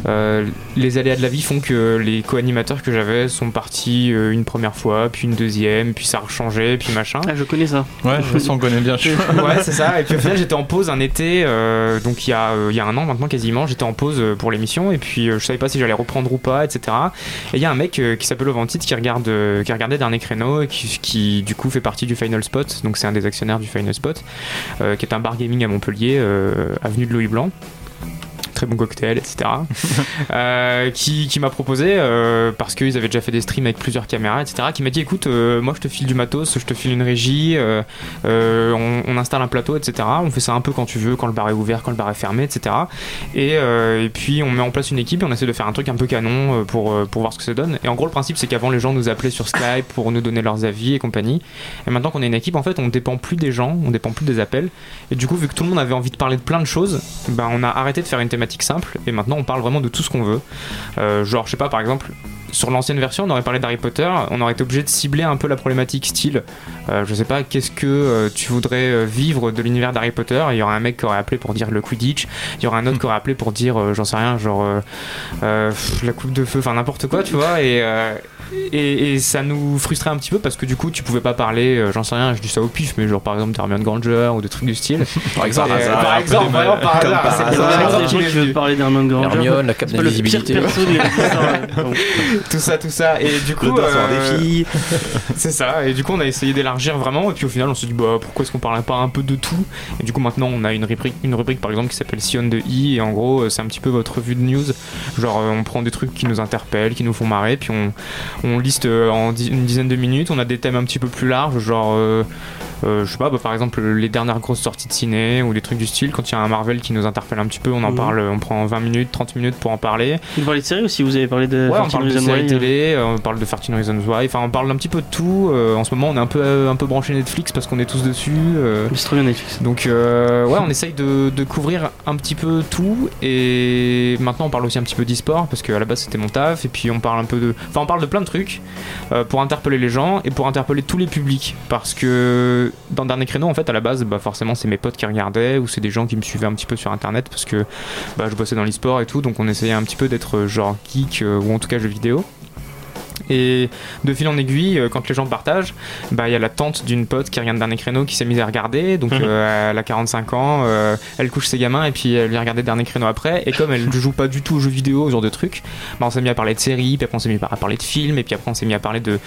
euh, les aléas de la vie font que les co-animateurs que j'avais sont partis euh, une première fois, puis une deuxième, puis ça a rechangé, puis machin. Ah, je connais ça. Ouais, je pense qu'on connaît bien. Je... Ouais, c'est ça. Et puis au final, j'étais en pause un été, euh, donc il y, a, euh, il y a un an maintenant quasiment, j'étais en pause pour l'émission et puis euh, je savais pas si j'allais reprendre ou pas, etc. Et il y a un mec euh, qui s'appelle Ovantite qui regarde, euh, qui regardait Dernier Créneau et qui, qui du coup fait partie du Final Spot, donc c'est un des actionnaires du Final Spot, euh, qui est un bar gaming à Montpellier, euh, avenue de Louis Blanc. Très bon cocktail, etc. Euh, qui m'a proposé, euh, parce qu'ils avaient déjà fait des streams avec plusieurs caméras, etc., qui m'a dit écoute, euh, moi je te file du matos, je te file une régie, on, installe un plateau, etc. On fait ça un peu quand tu veux, quand le bar est ouvert, quand le bar est fermé, etc. Et, puis on met en place une équipe et on essaie de faire un truc un peu canon pour, pour voir ce que ça donne. Et en gros, le principe, c'est qu'avant, les gens nous appelaient sur Skype pour nous donner leurs avis et compagnie. Et maintenant qu'on est une équipe, en fait, on dépend plus des gens, on dépend plus des appels. Et du coup, vu que tout le monde avait envie de parler de plein de choses, ben, on a arrêté de faire une thématique simple et maintenant on parle vraiment de tout ce qu'on veut. Euh, genre, je sais pas, par exemple, sur l'ancienne version, on aurait parlé d'Harry Potter, on aurait été obligé de cibler un peu la problématique style. Euh, je sais pas, qu'est-ce que euh, tu voudrais euh, vivre de l'univers d'Harry Potter? Il y aurait un mec qui aurait appelé pour dire le Quidditch, il y aurait un autre qui aurait appelé pour dire, euh, j'en sais rien, genre pff, la coupe de feu, enfin n'importe quoi, tu vois, et, euh, et, et ça nous frustrait un petit peu parce que du coup, tu pouvais pas parler, euh, j'en sais rien, je dis ça au pif, mais genre par exemple d'Hermione Granger ou de trucs du style. Par exemple, Et, euh, hasard, par exemple, des vraiment par hasard, c'est- des qui parler d'Hermione Granger. Hermione, la cape d'invisibilité. tout ça, tout ça, et du coup, euh, des filles. C'est ça, et du coup on a essayé d'élargir vraiment, et puis au final on s'est dit bah pourquoi est-ce qu'on parlerait pas un peu de tout? Et du coup maintenant on a une rubrique, une rubrique par exemple qui s'appelle Sion de I, et en gros euh, c'est un petit peu votre vue de news. Genre euh, on prend des trucs qui nous interpellent, qui nous font marrer, puis on, on liste euh, en di- une dizaine de minutes, on a des thèmes un petit peu plus larges, genre euh, euh, je sais pas, bah, par exemple les dernières grosses sorties de ciné ou des trucs du style, quand il y a un Marvel qui nous interpelle un petit peu, on en Mhm. parle, on prend 20 minutes, 30 minutes pour en parler. Vous parlez de séries aussi, vous avez parlé de Ouais, on 14 parle de Reasons séries télé, euh, on parle de 13 Reasons Why, enfin on parle un petit peu de tout. euh, en ce moment on est un peu, euh, un peu branché Netflix parce qu'on est tous dessus. c'est trop bien Netflix. donc euh, ouais, on essaye de, de couvrir un petit peu tout et maintenant on parle aussi un petit peu d'e-sport parce qu'à la base c'était mon taf et puis on parle un peu de, enfin on parle de plein de trucs pour interpeller les gens et pour interpeller tous les publics parce que dans Dernier Créneau en fait à la base bah forcément c'est mes potes qui regardaient ou c'est des gens qui me suivaient un petit peu sur internet parce que bah, je bossais dans l'e-sport et tout donc on essayait un petit peu d'être genre geek ou en tout cas jeux vidéo. Et de fil en aiguille, euh, quand les gens partagent, bah, il y a la tante d'une pote qui regarde Dernier Créneau qui s'est mise à regarder. Donc Mhm. euh, elle a 45 ans, euh, elle couche ses gamins et puis elle vient regarder Dernier Créneau après. Et comme elle ne joue pas du tout aux jeux vidéo, ce genre de trucs, bah, on s'est mis à parler de séries, puis après on s'est mis à parler de films, et puis après on s'est mis à parler de,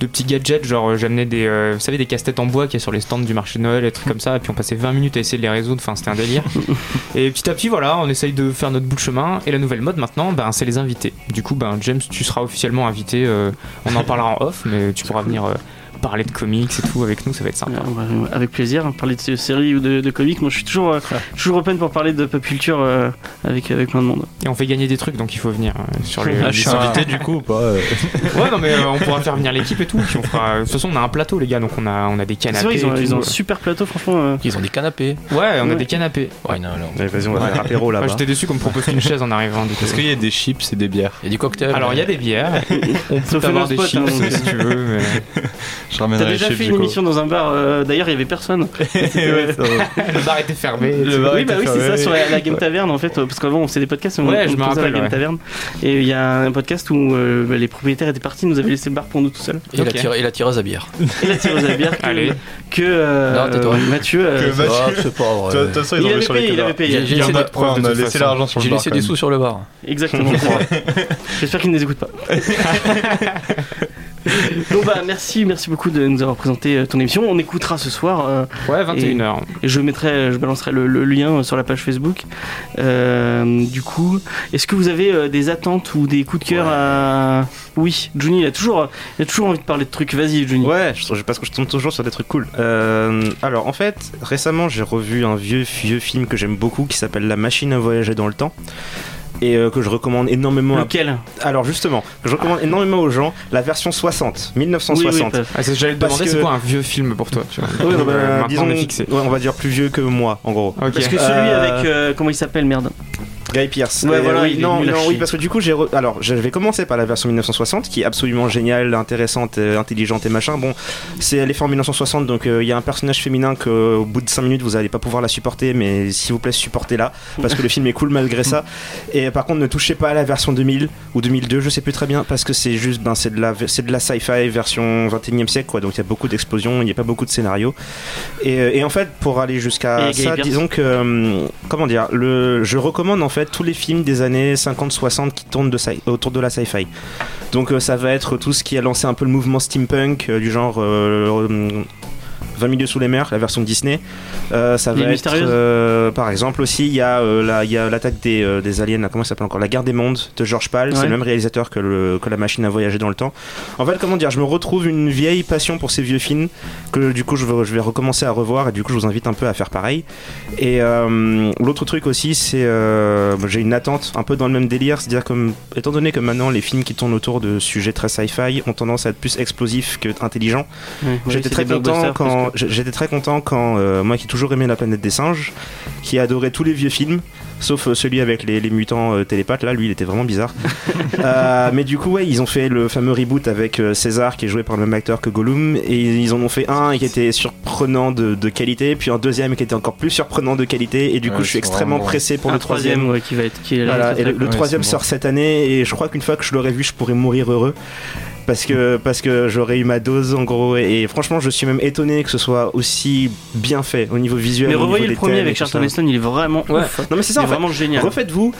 de petits gadgets. Genre j'amenais des, euh, vous savez, des casse-têtes en bois qu'il y a sur les stands du marché de Noël, des trucs comme ça. Et puis on passait 20 minutes à essayer de les résoudre. Enfin, c'était un délire. Et petit à petit, voilà, on essaye de faire notre bout de chemin. Et la nouvelle mode maintenant, ben, c'est les invités. Du coup, ben, James, tu seras officiellement invité. Euh, on en parlera en off, mais tu pourras venir euh, parler de comics et tout avec nous, ça va être sympa. Ouais, avec plaisir, parler de séries ou de, de comics. Moi, je suis toujours, euh, toujours open pour parler de pop culture euh, avec, avec plein de monde. Et on fait gagner des trucs, donc il faut venir euh, sur les. Ah, je suis invité du coup ou pas euh Ouais, non, mais euh, on pourra faire venir l'équipe et tout. Puis on fera. De toute façon, on a un plateau, les gars, donc on a, on a des C'est canapés. vrai, ils ont, et ils ont un super plateau, franchement. euh. Ils ont des canapés. Ouais, on a Ouais. des canapés. Ouais, non, non. Allez, Vas-y, on va faire apéro Enfin, là-bas. J'étais déçu qu'on me propose qu'une chaise en arrivant. Est-ce qu'il y a des chips et des bières Il y a du cocktail. Alors, il y a des bières. On peut avoir des chips hein, donc, si tu veux. Je T'as ramènerai les déjà fait une émission dans un bar, euh, d'ailleurs, il y avait personne. Ouais. Le bar était fermé. Le bar oui, était bah oui, c'est ça, sur la, la Game Taverne en fait, euh, parce qu'avant on faisait des podcasts, on, Ouais, on je me rappelle, la Game ouais. Taverne, et il y a un podcast où euh, bah, les propriétaires étaient partis, nous avaient laissé le bar pour nous tout seuls. Et, la Ok. tire- et la tireuse à bière. Et la tireuse à bière que, Allez. que euh, Non. Mathieu. Que Mathieu- Ah, c'est pas vrai. De toute façon, il avait les payé, il avait payé. J'ai- j'ai laissé on a laissé l'argent sur le J'ai bar. laissé quand des sous sur le bar. Exactement. J'espère qu'ils ne nous écoutent pas. bon bah merci, merci beaucoup de nous avoir présenté euh, ton émission. On écoutera ce soir. euh, Ouais, 21h. Et je mettrai, je balancerai le, le lien sur la page Facebook. Euh, du coup, est-ce que vous avez euh, des attentes ou des coups de cœur à... Oui, Johnny, il a toujours, il a toujours envie de parler de trucs. Vas-y, Johnny. Ouais, je, je- parce que je tombe toujours sur des trucs cool. Euh, alors, en fait, récemment, j'ai revu un vieux, vieux film que j'aime beaucoup qui s'appelle La machine à voyager dans le temps. Et euh, que je recommande énormément. à- Lequel? Alors, justement, que je recommande énormément aux gens, la version 60, 1960. pas- Ah, c'est- J'allais te demander que- c'est quoi un vieux film pour toi tu vois. Ouais, Donc, bah, euh, disons, on est fixé. ouais, on va dire plus vieux que moi, en gros. Ok. Parce que celui Euh, avec. euh, comment il s'appelle, merde Guy Pierce. Ouais, voilà, oui, non, oui, parce que du coup, j'ai. re- Alors, je vais commencer par la version 1960, qui est absolument géniale, intéressante, euh, intelligente et machin. Bon, c'est elle est faite en 1960, donc euh, il y a un personnage féminin que, euh, au bout de 5 minutes, vous allez pas pouvoir la supporter, mais s'il vous plaît, supportez-la, parce que le film est cool malgré ça. Et par contre, ne touchez pas à la version 2000 ou 2002, je sais plus très bien, parce que c'est juste, ben, c'est de la, c'est de la sci-fi version 21e siècle, quoi. Donc il y a beaucoup d'explosions, il n'y a pas beaucoup de scénarios. Et, et en fait, pour aller jusqu'à ça, disons que, euh, comment dire, le, je recommande en fait tous les films des années 50-60 qui tournent de autour de la sci-fi. Donc euh, ça va être tout ce qui a lancé un peu le mouvement steampunk, euh, du genre euh, 20 milieux sous les mers, la version Disney. Euh, ça va être, euh, par exemple aussi, il y a euh, la- l'attaque des, euh, des aliens, là, comment ça s'appelle encore, la guerre des mondes de George Pal. Ouais. C'est le même réalisateur que, le, que la machine à voyager dans le temps. En fait, comment dire, je me retrouve une vieille passion pour ces vieux films que du coup je vais, je vais recommencer à revoir et du coup je vous invite un peu à faire pareil. Et euh, l'autre truc aussi, c'est j'ai une attente un peu dans le même délire, c'est-à-dire comme étant donné que maintenant les films qui tournent autour de sujets très sci-fi ont tendance à être plus explosifs que intelligents. J'étais très content blockbusters, quand j'étais très content quand euh, moi qui ai toujours aimé la planète des singes, qui adorait tous les vieux films, sauf euh, celui avec les, les mutants euh, télépathes. Là, lui, il était vraiment bizarre. Euh, mais du coup, ouais, ils ont fait le fameux reboot avec euh, César, qui est joué par le même acteur que Gollum, et ils en ont fait un qui était surprenant de, de qualité, puis un deuxième qui était encore plus surprenant de qualité, et du coup, Ouais, je suis extrêmement vraiment- pressé pour un le troisième. ouais, qui va être qui est là, Voilà, et le, troisième bon. sort cette année et je crois qu'une fois que je l'aurai vu, je pourrais mourir heureux. Parce que, parce que j'aurais eu ma dose en gros et, et franchement je suis même étonné que ce soit aussi bien fait au niveau visuel. Mais revoyez le premier avec Charlton. Heston, il est vraiment Ouais. ouf. Non mais c'est ça est en fait. vraiment génial. Refaites-vous,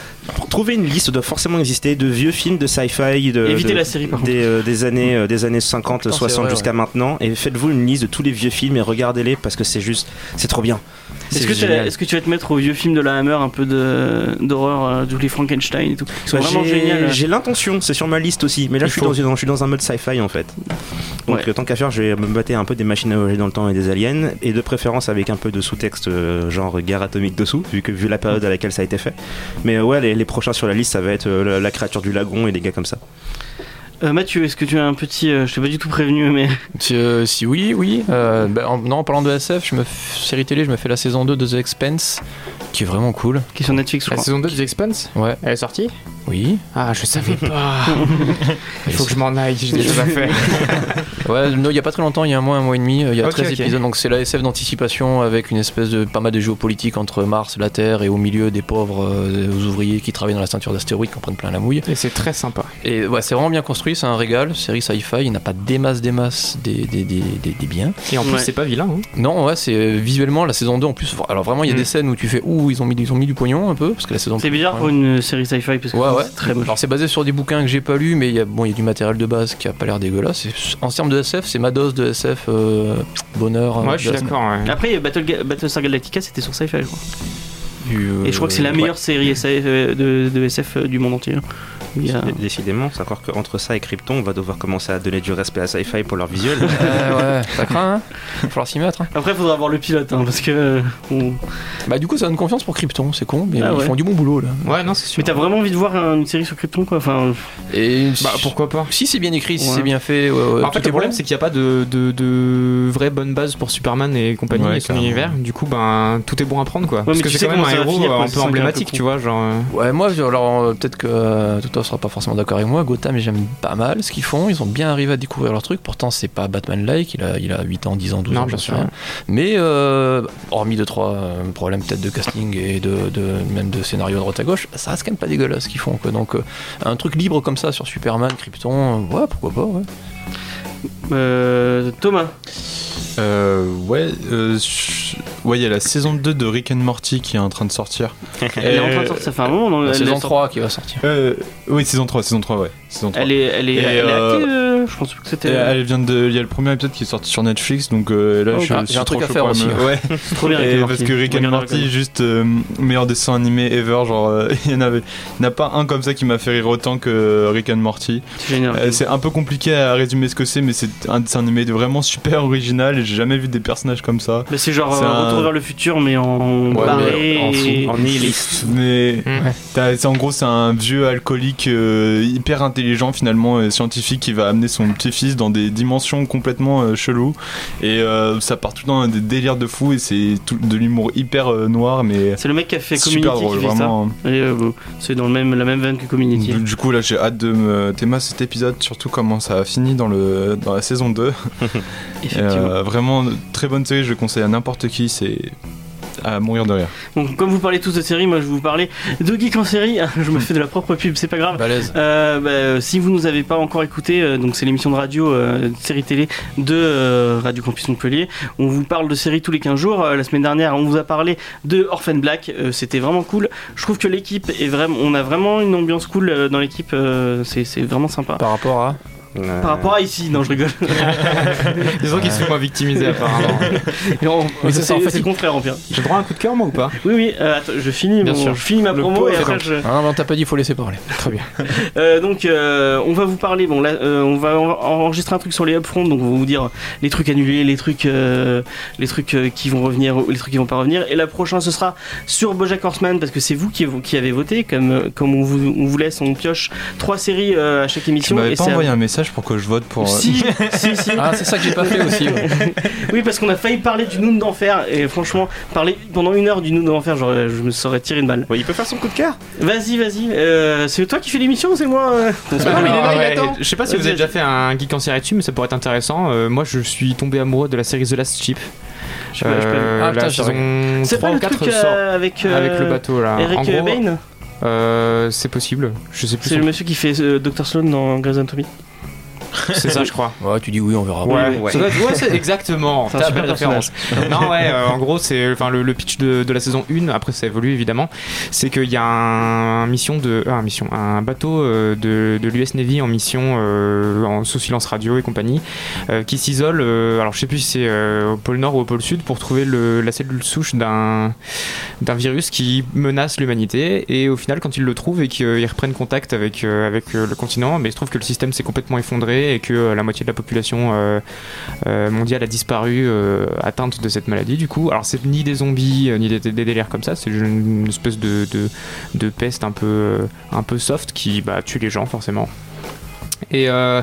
trouvez une liste doit forcément exister de vieux films de sci-fi de, Évitez de- la série par des, euh, des années euh, des années 50 Putain, c'est 60 vrai, jusqu'à maintenant et faites-vous une liste de tous les vieux films et regardez-les parce que c'est juste c'est trop bien. Est-ce que, tu vas te mettre au vieux film de la Hammer un peu d'horreur, euh, tous les Frankenstein et tout Bah, vraiment j'ai- l'intention, c'est sur ma liste aussi. Mais là, je suis, dans, une- je suis dans un mode sci-fi en fait. Donc, Ouais. euh, tant qu'à faire, je vais me battre un peu des machines à voyager dans le temps et des aliens. Et de préférence avec un peu de sous-texte, euh, genre guerre atomique dessous, vu, que, vu la période à laquelle ça a été fait. Mais euh, ouais, les, les prochains sur la liste, ça va être euh, la, la créature du lagon et des gars comme ça. Euh, Mathieu, est-ce que tu as un petit. euh, je t'ai pas du tout prévenu, mais. Si, euh, si oui, oui. Euh, bah, en, non, en parlant de SF, je me série télé, je me fais la saison 2 de The Expense, qui est vraiment cool. Qui est sur Netflix, je La crois. saison 2 de The Expanse Ouais, Elle est sortie? Oui. Ah, je savais pas. Il faut que je m'en aille, j'ai des choses à faire. Ouais, non, il y a pas très longtemps, il y a un mois, un mois et demi, euh, il y a Ok, 13 ok. épisodes, donc c'est la SF d'anticipation avec une espèce de pas mal de géopolitique entre Mars, la Terre et au milieu des pauvres euh, ouvriers qui travaillent dans la ceinture d'astéroïdes qui en prennent plein la mouille. Et c'est très sympa. Et ouais, c'est vraiment bien construit, c'est un régal, série sci-fi, il n'a pas des masses, des masses, des, des, des, des, des biens. Et en plus, Ouais. c'est pas vilain. Hein. Non, ouais, c'est euh, visuellement la saison 2 en plus. Alors vraiment, il y a Mm. des scènes où tu fais ouh, ils ont mis, ils ont mis du pognon un peu parce que la saison C'est bizarre pour une série sci-fi parce que Ouais, ouais. c'est très moche. Alors c'est basé sur des bouquins que j'ai pas lus, mais il y a bon, il y a du matériel de base qui a pas l'air dégueulasse. Et En termes de SF, c'est ma dose de SF euh, bonheur. euh, Ouais, je suis d'accord. ouais. Après, Battle Ga- Battlestar Galactica, c'était sur sci-fi, je crois. semaine. Et je crois que c'est la Euh, meilleure série SF, euh, de, de SF euh, du monde entier. Il y a- Décidément, c'est encore qu'entre ça et Krypton, on va devoir commencer à donner du respect à sci-fi pour leur visuel. Ouais, ouais, ça craint, hein Va falloir s'y mettre. hein. Après, il faudra voir le pilote, hein, parce que. euh, on- Bah, du coup, ça donne confiance pour Krypton, c'est con, mais Ah ils ouais. font du bon boulot là. Ouais, non, c'est sûr. Mais t'as vraiment envie de voir un- une série sur Krypton, quoi Enfin, Et Bah, pourquoi pas Si c'est bien écrit, si Ouais. c'est bien fait, ouais, ouais, En fait, le problème, bon. c'est qu'il n'y a pas de, de, de vraie bonne base pour Superman et compagnie Ouais, et son univers. Du coup, ben, tout est bon à prendre, quoi. Parce que c'est quand même un héros quoi, un peu emblématique, tu vois. Genre, euh, Ouais, moi, alors euh, peut-être que euh, sera pas forcément d'accord avec moi. Gotham, j'aime pas mal ce qu'ils font. Ils ont bien arrivé à découvrir leur truc. Pourtant, c'est pas Batman-like. Il a, il a 8 ans, 10 ans, 12 Non, ans, j'en sais rien. Mais euh, hormis 2-3 problèmes peut-être de casting et de, de- même de scénario de droite à gauche, ça reste quand même pas dégueulasse ce qu'ils font. Quoi. Donc, euh, un truc libre comme ça sur Superman, Krypton, euh, ouais, pourquoi pas, ouais. Euh, Thomas. Euh, ouais, euh, ouais, il y a la saison 2 de Rick and Morty qui est en train de sortir. Elle est en train de sortir, ça fait un moment. non La saison est 3 qui va sortir. Euh, oui, saison 3, saison 3, ouais. Saison 3. Elle est, elle est, Et, elle est euh, actée, euh, Je pense que c'était. Et elle vient de. Il y a le premier épisode qui est sorti sur Netflix, donc euh, là Oh, je ah, suis j'ai un trop truc à faire aussi, me- Ouais. C'est trop bien. Et Rick and parce que Rick and Morty, juste euh, meilleur dessin animé ever. Genre, euh, il y en avait, il n'y en a pas un comme ça qui m'a fait rire autant que Rick and Morty. C'est génial. Euh, c'est un peu compliqué à résumer ce que c'est, mais c'est un dessin animé de vraiment super original et j'ai jamais vu des personnages comme ça. Mais c'est genre euh, un- Retour vers le futur, mais en Ouais, barré. mais en fou, et- en nihiliste. Mais t'as- c'est en gros c'est un vieux alcoolique euh, hyper intelligent finalement euh, scientifique qui va amener son petit-fils dans des dimensions complètement euh, cheloues et euh, ça part tout le temps dans des délires de fou et c'est de l'humour hyper euh, noir mais C'est le mec qui a fait Community drôle qui fait vraiment. ça. Et, bon, c'est dans le même, la même veine que Community. Du, du coup là j'ai hâte de me théma cet épisode surtout comment ça a fini dans le dans la saison 2 Effectivement. Euh, vraiment très bonne série je le conseille à n'importe qui c'est à mourir de rire Donc, comme vous parlez tous de séries, moi je vous parler de Geek en série. je me fais de la propre pub, c'est pas grave. Euh, bah, si vous nous avez pas encore écouté, euh, donc c'est l'émission de radio, euh, de série télé de euh, Radio Campus Montpellier. On vous parle de séries tous les 15 jours. La semaine dernière, on vous a parlé de Orphan Black. Euh, C'était vraiment cool. Je trouve que l'équipe est vraiment, on a vraiment une ambiance cool dans l'équipe. Euh, c'est vraiment sympa. Par rapport à. Euh, Par rapport à ici, non, je rigole. Disons qu'il se fait moins victimiser apparemment. Et on- Oui, c'est en fait, le contraire, en pire. J'ai droit à un coup de cœur moi ou pas? Oui, oui. euh, attends, je finis, Bien mon- sûr. je finis ma Le promo et après je. Ah, mais on t'a pas dit, il faut laisser parler. Très bien. Euh, donc euh, on va vous parler, bon là euh, on, va, enregistrer un truc sur les upfront, donc on va vous dire les trucs annulés, les trucs, euh, les trucs qui vont revenir, ou les trucs qui vont pas revenir. Et la prochaine ce sera sur BoJack Horseman parce que c'est vous qui, qui avez voté, comme, comme on, vous, on vous laisse, on pioche trois séries euh, à chaque tu émission. m'avais et pas envoyé un message message pour que je vote pour. euh, Si, si, si. Ah, c'est ça que j'ai pas fait aussi. ouais. Oui, parce qu'on a failli parler du Noon d'enfer et franchement, parler pendant une heure du Noon d'enfer, je me serais tiré une balle. Ouais, il peut faire son coup de cœur. Vas-y, vas-y. euh, c'est toi qui fais l'émission ou c'est moi euh ouais. Je sais pas si vous avez déjà fait un geek en série dessus, mais ça pourrait être intéressant. Euh, moi, je suis tombé amoureux de la série The Last Ship. Je sais pas, je sais pas. Euh, Ah, putain, C'est 3 pas ou le 4 truc sort euh, avec, euh, avec le bateau là. Eric en gros, Bain euh, c'est possible. Je sais plus. C'est le monsieur qui fait euh, Dr. Sloan dans Grey's Anatomy. C'est ça, je crois. Ouais, tu dis oui, on verra. Ouais, ouais. ça doit ouais, c'est exactement. T'as référence. non, ouais, euh, en gros, c'est enfin le, le pitch de, de la saison 1, après ça évolue évidemment, c'est qu'il y a un, mission de ah, mission, un bateau euh, de, de l'US Navy en mission euh, en sous silence radio et compagnie euh, qui s'isole euh, alors je sais plus si c'est euh, au pôle nord ou au pôle sud pour trouver le, la cellule souche d'un d'un virus qui menace l'humanité et au final quand ils le trouvent et qu'ils reprennent contact avec euh, avec euh, le continent, mais il se trouve que le système s'est complètement effondré et que euh, la moitié de la population euh, euh, mondiale a disparu atteinte de cette maladie du coup. Alors c'est ni des zombies ni des, délires comme ça, c'est une, espèce de, peste un peu, un peu soft qui bah, tue les gens forcément. Et, euh,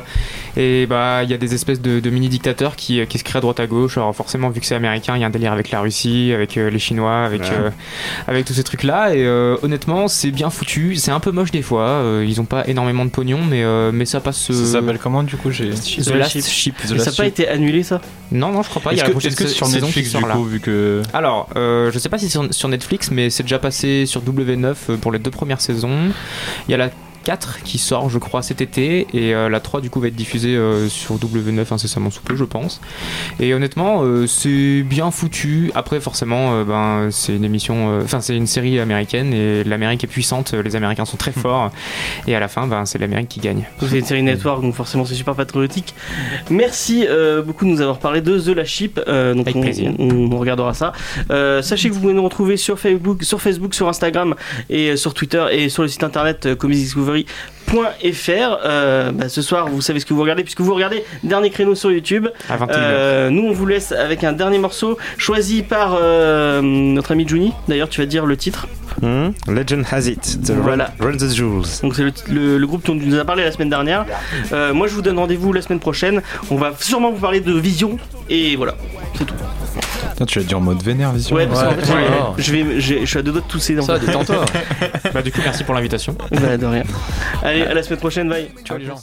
et bah il y a des espèces de, de mini dictateurs qui, qui se créent à droite à gauche. Alors forcément vu que c'est américain, il y a un délire avec la Russie, avec euh, les Chinois, avec Ouais. euh, avec tous ces trucs là. Et euh, honnêtement c'est bien foutu. C'est un peu moche des fois. euh, ils ont pas énormément de pognon, mais euh, mais ça passe. euh, Ça s'appelle comment du coup j'ai... The The Last Ship. Ship. The Et ça n'a pas été annulé ça? Non non je crois pas. Il y Est-ce a la que, est-ce que sur Netflix du là. coup vu que. Alors, euh, je sais pas si c'est sur, sur Netflix, mais c'est déjà passé sur W9 euh, pour les deux premières saisons. Il y a la 4 qui sort, je crois, cet été, et euh, la 3 du coup va être diffusée euh, sur W9 incessamment sous peu, je pense. Et honnêtement, euh, c'est bien foutu. Après, forcément, ben c'est une émission, enfin c'est une série américaine et l'Amérique est puissante, les Américains sont très forts, et à la fin, ben c'est l'Amérique qui gagne. C'est une série network, donc forcément c'est super patriotique. Merci beaucoup de nous avoir parlé de The La Ship. euh, donc Avec on, plaisir. on- on regardera ça. Sachez que vous pouvez nous retrouver sur Facebook, sur Facebook, sur Instagram et sur Twitter et sur le site internet euh, comedydiscovery.fr. Euh, bah, ce soir, vous savez ce que vous regardez puisque vous regardez dernier créneau sur YouTube. À 21h. Euh, nous, on vous laisse avec un dernier morceau choisi par euh, notre ami Juni. D'ailleurs, tu vas dire le titre. Hmm. Legend has it. The Voilà. Run, Run the Jewels. Donc c'est le, le- le groupe dont tu nous as parlé la semaine dernière. Moi je vous donne rendez-vous la semaine prochaine. On va sûrement vous parler de Vision et voilà. C'est tout. Putain, tu l'as dit en mode vénère, vision. Ouais, parce qu'en fait, ouais. je, vais, je suis à deux doigts de tousser. dans Ça, détends-toi. Bah, du coup, merci pour l'invitation. Bah, de rien. Allez, à la semaine prochaine. Bye. Ciao les gens.